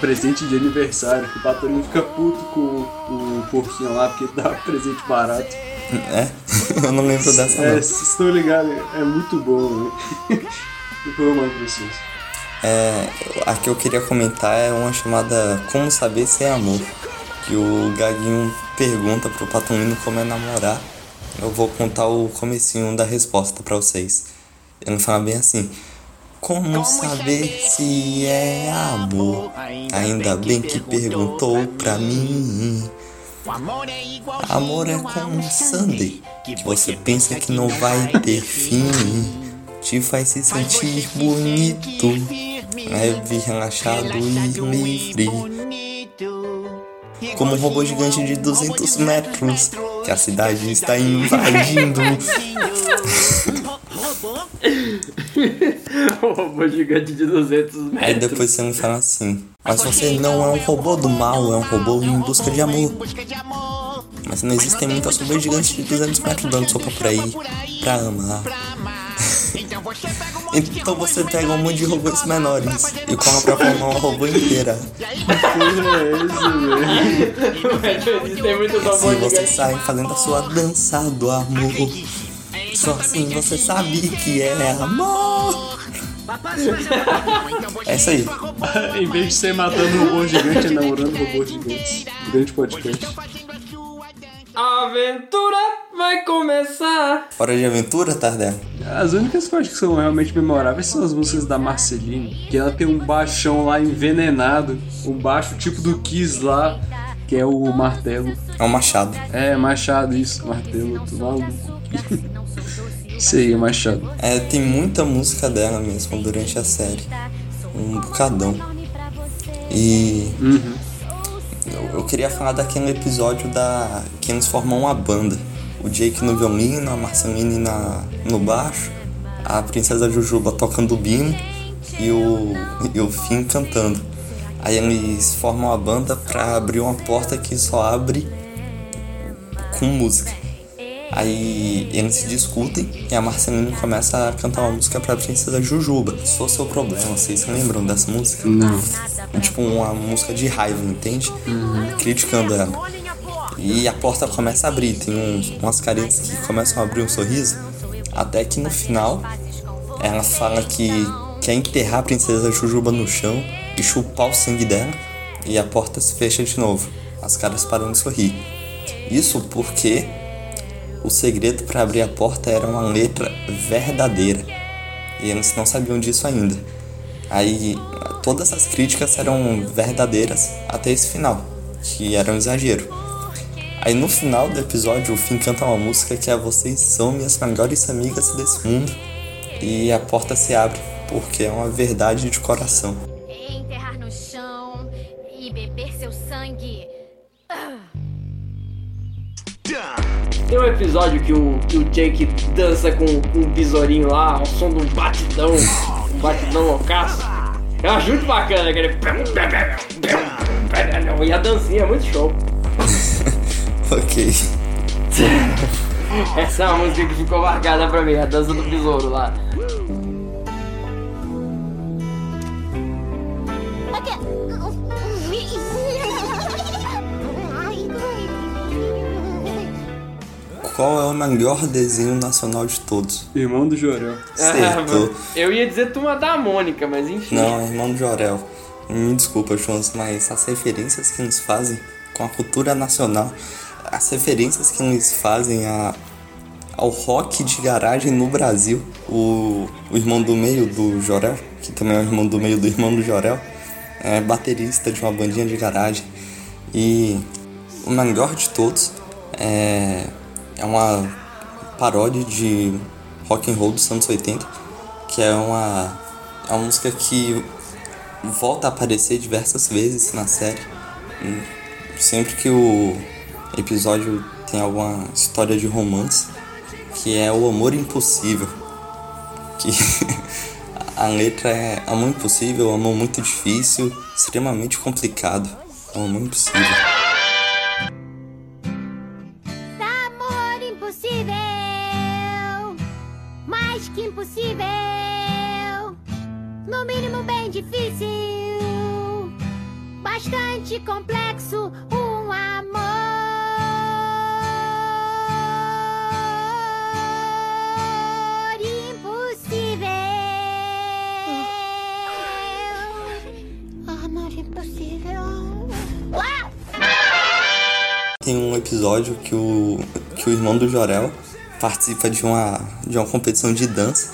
presente de aniversário, que o Patolino fica puto com o, o porquinho lá porque dá presente barato. É? Eu não lembro dessa É, vocês estão ligados? É muito bom, né? Depois eu mando pra vocês. É, a que eu queria comentar é uma chamada Como Saber Se é Amor. Que o Gaguinho pergunta pro Patolino como é namorar. Eu vou contar o comecinho da resposta pra vocês. Ele fala bem assim. Como saber se é amor? Ainda bem que perguntou pra mim. Amor é como um sundae que você pensa que não vai ter fim. Te faz se sentir bonito, leve, relaxado e livre. Como um robô gigante de 200 metros que a cidade está invadindo. o robô gigante de 200 metros. Aí depois você me fala assim: Mas você não é um robô do mal, é um robô em busca de amor. Mas não existem muitas robôs gigantes de 200 metros dando sopa por aí pra amar. então você pega um monte de robôs menores e coloca pra formar uma robô inteira. Existem muitos E robôs assim você sai fazendo a sua dança do amor. Só assim você sabe que é amor. É isso aí. em vez de ser matando robô gigante, é namorando robô gigante. Grande podcast. A aventura vai começar. Hora de aventura, Tardé? As únicas acho que são realmente memoráveis são as músicas da Marceline, que ela tem um baixão lá envenenado, um baixo tipo do Kiss lá, que é o martelo. É um machado. É, machado, isso, martelo, tô maluco. Isso aí, é machado. É, tem muita música dela mesmo durante a série. Um bocadão. E. Eu, eu queria falar daquele episódio da. que eles formam uma banda. O Jake no violino, a Marceline na, no baixo, a Princesa Jujuba tocando bino e o, e o Finn cantando. Aí eles formam a banda pra abrir uma porta que só abre com música. Aí eles se discutem e a Marceline começa a cantar uma música pra Princesa Jujuba. Sou seu problema, vocês lembram dessa música? Não. É tipo uma música de raiva, entende? Criticando ela. E a porta começa a abrir, tem uns, umas carinhas que começam a abrir um sorriso. Até que no final ela fala que quer enterrar a princesa Jujuba no chão e chupar o sangue dela, e a porta se fecha de novo, as caras param de sorrir. Isso porque o segredo para abrir a porta era uma letra verdadeira, e eles não sabiam disso ainda. Aí todas as críticas eram verdadeiras até esse final, que era um exagero. Aí no final do episódio o Finn canta uma música que é Vocês são minhas melhores amigas desse mundo. E a porta se abre, porque é uma verdade de coração. Enterrar no chão e beber seu sangue. Ah. Tem um episódio que o, que o Jake dança com, com um besourinho lá, ao som de um batidão, um batidão loucaço. Eu acho muito bacana aquele. E a dancinha é muito show. ok. Essa é uma música que ficou marcada pra mim, a dança do besouro lá. Qual é o melhor desenho nacional de todos? Irmão do Jorel. Acertou. Eu ia dizer Turma da Mônica, mas enfim. Não, é irmão do Jorel. Me desculpa, Jones, mas as referências que eles fazem com a cultura nacional, as referências que eles fazem a, ao rock de garagem no Brasil, o, o irmão do meio do Jorel, que também é o irmão do meio do irmão do Jorel, é baterista de uma bandinha de garagem. E o melhor de todos é, é uma paródia de rock and roll dos anos 80, que é uma, é uma música que volta a aparecer diversas vezes na série. Sempre que o episódio tem alguma história de romance, que é o amor impossível. Que a letra é amor impossível, amor muito difícil, extremamente complicado. É amor impossível. Difícil, bastante complexo, um amor impossível. Amor impossível. Uau! Tem um episódio que o, que o irmão do Jorel participa de uma, de uma competição de dança.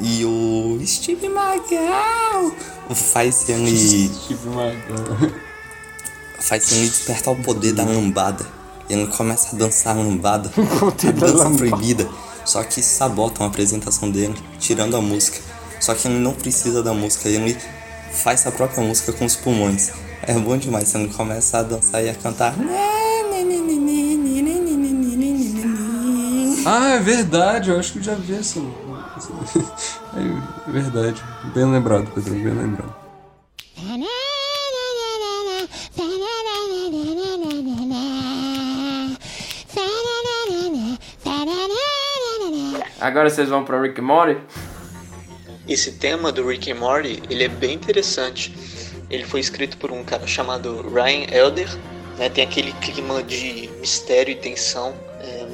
E o Steve Magal faz ele Steve Magal faz ele despertar o poder da lambada. E ele começa a dançar a lambada. A da dança proibida. Só que sabotam a apresentação dele tirando a música. Só que ele não precisa da música. Ele faz a própria música com os pulmões. É bom demais. Ele começa a dançar e a cantar Ah, é verdade, eu acho que eu já vi essa. É verdade. Bem lembrado, Pedro, bem lembrado. Agora vocês vão pra Rick and Morty? Esse tema do Rick and Morty, ele é bem interessante. Ele foi escrito por um cara chamado Ryan Elder, né? Tem aquele clima de mistério e tensão,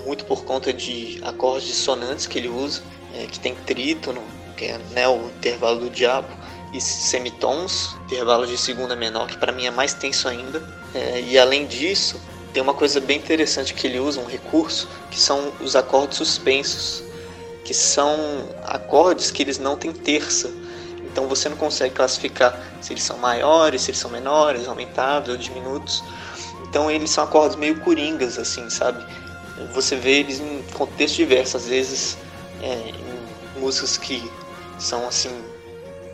muito por conta de acordes dissonantes que ele usa, é, que tem trítono, que é né, o intervalo do diabo, e semitons, intervalo de segunda menor, que para mim é mais tenso ainda. É, e além disso, tem uma coisa bem interessante que ele usa, um recurso, que são os acordes suspensos, que são acordes que eles não têm terça. Então você não consegue classificar se eles são maiores, se eles são menores, aumentados ou diminutos. Então eles são acordes meio coringas, assim, sabe? Você vê eles em contextos diversos, às vezes é, em músicas que são assim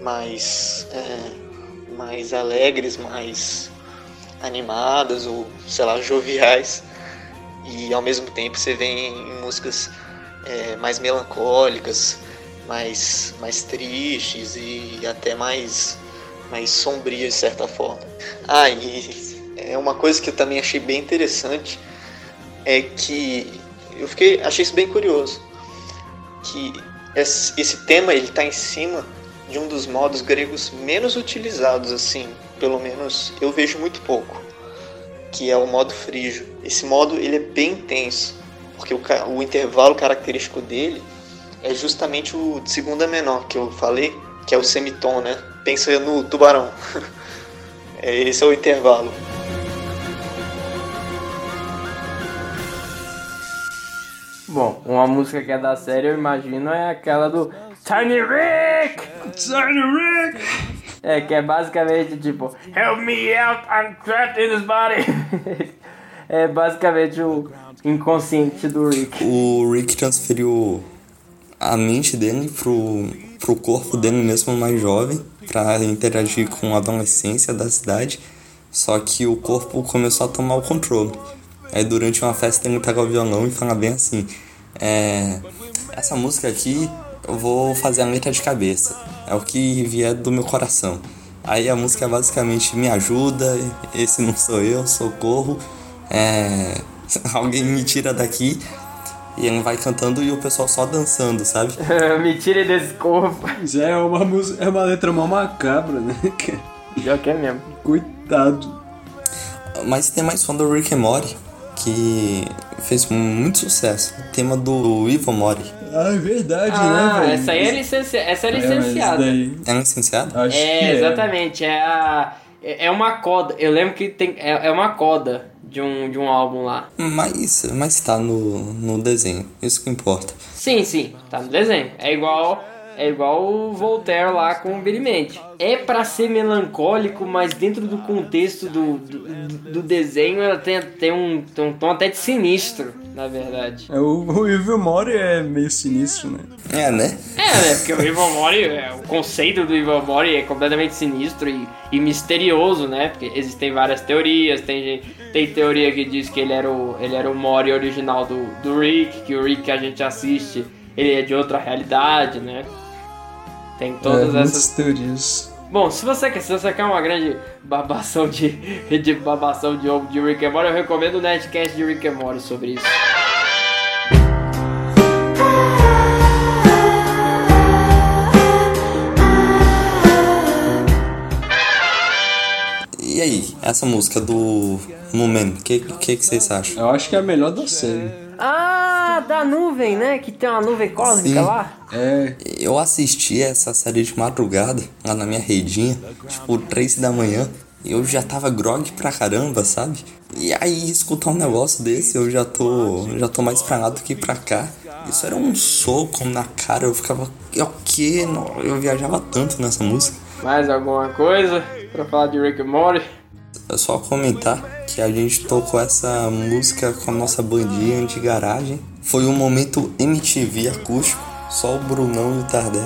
mais é, mais alegres, mais animadas ou sei lá joviais e ao mesmo tempo você vê em músicas é, mais melancólicas, mais mais tristes e até mais mais sombrias de certa forma. Ah, e é uma coisa que eu também achei bem interessante é que eu fiquei achei isso bem curioso que esse, tema ele está em cima de um dos modos gregos menos utilizados assim pelo menos eu vejo muito pouco que é o modo frígio esse modo ele é bem intenso porque o, o intervalo característico dele é justamente o de segunda menor que eu falei que é o semitom, né? Pensa no tubarão. É, Esse é o intervalo. Bom, uma música que é da série, eu imagino, é aquela do Tiny Rick! Tiny Rick! É, que é basicamente tipo, Help me out, I'm trapped in this body! é basicamente o inconsciente do Rick. O Rick transferiu a mente dele pro, pro corpo dele mesmo mais jovem, pra interagir com a adolescência da cidade. Só que o corpo começou a tomar o controle. Aí durante uma festa ele pega o violão e fala bem assim: é, Essa música aqui eu vou fazer a letra de cabeça. É o que vier do meu coração. Aí a música é basicamente me ajuda, esse não sou eu, socorro. É, alguém me tira daqui. E ele vai cantando e o pessoal só dançando, sabe? me tire desse corpo. Já é uma, música, é uma letra mal macabra, né? Já que é mesmo. Coitado. Mas tem mais som do Rick and Morty, que fez muito sucesso. O tema do Ivo Mori. Ah, é verdade, Ah, né, velho? essa aí é, licenci... essa é É, licenciada. daí- É licenciado? Acho que É, é. exatamente. É, a, é é uma coda. Eu lembro que tem, é, é uma coda de um, de um álbum lá. Mas, mas tá no, no desenho, isso que importa. Sim, sim, tá no desenho. É igual, é igual o Voltaire lá com o Billy Mandy. É pra ser melancólico, mas dentro do contexto do, do, do desenho ela tem, tem, um, tem um tom até de sinistro, na verdade. É, o, o Evil Mori é meio sinistro, né? É, né? É, né? Porque o Evil Mori, é, o conceito do Evil Mori é completamente sinistro e, e misterioso, né? Porque existem várias teorias. Tem, tem teoria que diz que ele era o, ele era o Mori original do, do Rick, que o Rick que a gente assiste, ele é de outra realidade, né? Tem todas é, essas teorias. Bom, se você quer, se você quer uma grande babação de, de babação de ovo de Rick and Morty, eu recomendo o Nerdcast de Rick and Morty sobre isso. E aí, essa música do Moomin, o que, que, que vocês acham? Eu acho que é a melhor da série. Ah, da nuvem, né? Que tem uma nuvem cósmica Sim. lá. É. Eu assisti essa série de madrugada, lá na minha redinha, tipo, três da manhã. E eu já tava grog pra caramba, sabe? E aí, escutar um negócio desse, eu já tô, já tô mais pra lá do que pra cá. Isso era um soco na cara, eu ficava, é o quê? Eu viajava tanto nessa música. Mais alguma coisa pra falar de Rick and Morty? É só comentar que a gente tocou essa música com a nossa bandinha de garagem. Foi um momento MTV acústico, só o Brunão e o Tardé.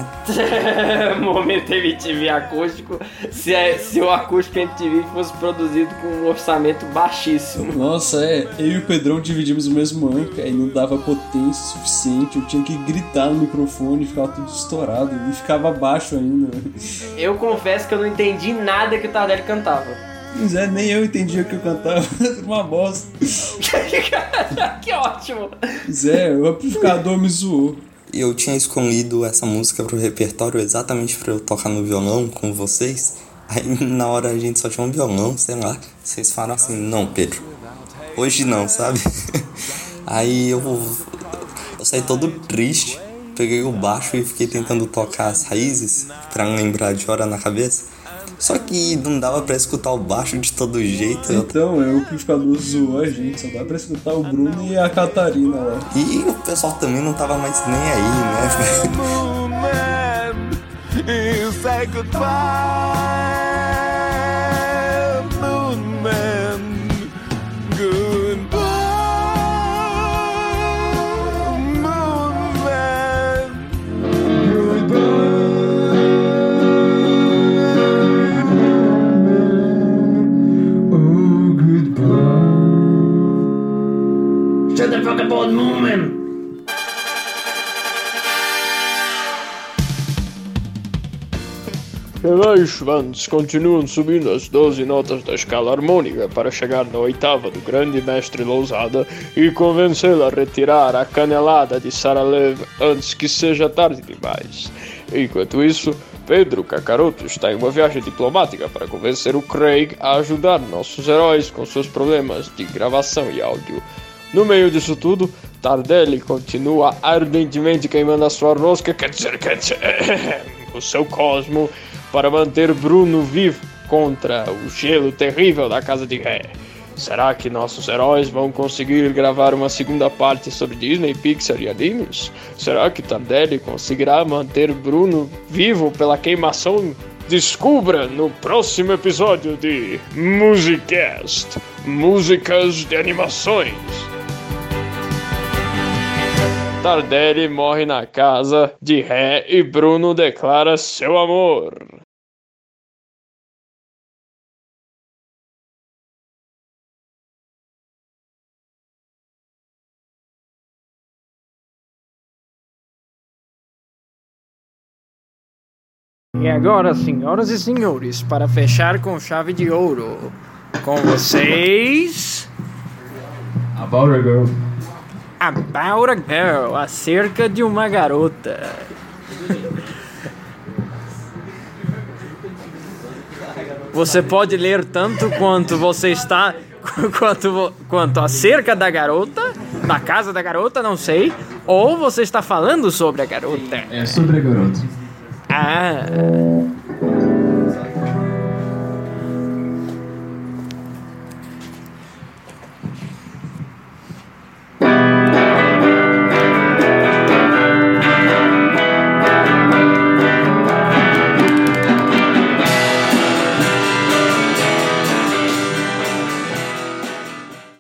Momento MTV acústico. Se, é- se o acústico MTV fosse produzido com um orçamento baixíssimo. Nossa, é. Eu e o Pedrão dividimos o mesmo anca e não dava potência suficiente. Eu tinha que gritar no microfone e ficava tudo estourado. E ficava baixo ainda. Eu confesso que eu não entendi nada que o Tardelli cantava. Pois é, nem eu entendia o que eu cantava. Uma bosta. que ótimo! Pois é, o amplificador me zoou. Eu tinha escolhido essa música pro repertório exatamente pra eu tocar no violão com vocês. Aí na hora a gente só tinha um violão, sei lá. Vocês falaram assim, não, Pedro. Hoje não, sabe? Aí eu, eu saí todo triste. Peguei o baixo e fiquei tentando tocar as raízes pra lembrar de hora na cabeça. Só que não dava pra escutar o baixo de todo jeito. Então, é, o amplificador zoou a gente. Só dá pra escutar o Bruno e a Catarina lá. E o pessoal também não tava mais nem aí, né? You say goodbye, Man. Relais Vans continuam subindo as 12 notas da escala harmônica para chegar na oitava do grande mestre Lousada e convencê-lo a retirar a canelada de Saralev antes que seja tarde demais. Enquanto isso, Pedro Cacaroto está em uma viagem diplomática para convencer o Craig a ajudar nossos heróis com seus problemas de gravação e áudio. No meio disso tudo, Tardelli continua ardentemente queimando a sua rosca, quer dizer, quer dizer, o seu cosmo para manter Bruno vivo contra o gelo terrível da casa de Ré. Será que nossos heróis vão conseguir gravar uma segunda parte sobre Disney, Pixar e animes? Será que Tardelli conseguirá manter Bruno vivo pela queimação? Descubra no próximo episódio de Musicast Músicas de Animações. Tardelli morre na casa de Ré e Bruno declara seu amor. E agora, senhoras e senhores, para fechar com chave de ouro, com vocês. About a Girl. About a Girl, acerca de uma garota. Você pode ler tanto quanto você está. Quanto, quanto acerca da garota, da casa da garota, não sei. Ou você está falando sobre a garota. É sobre a garota. Ah.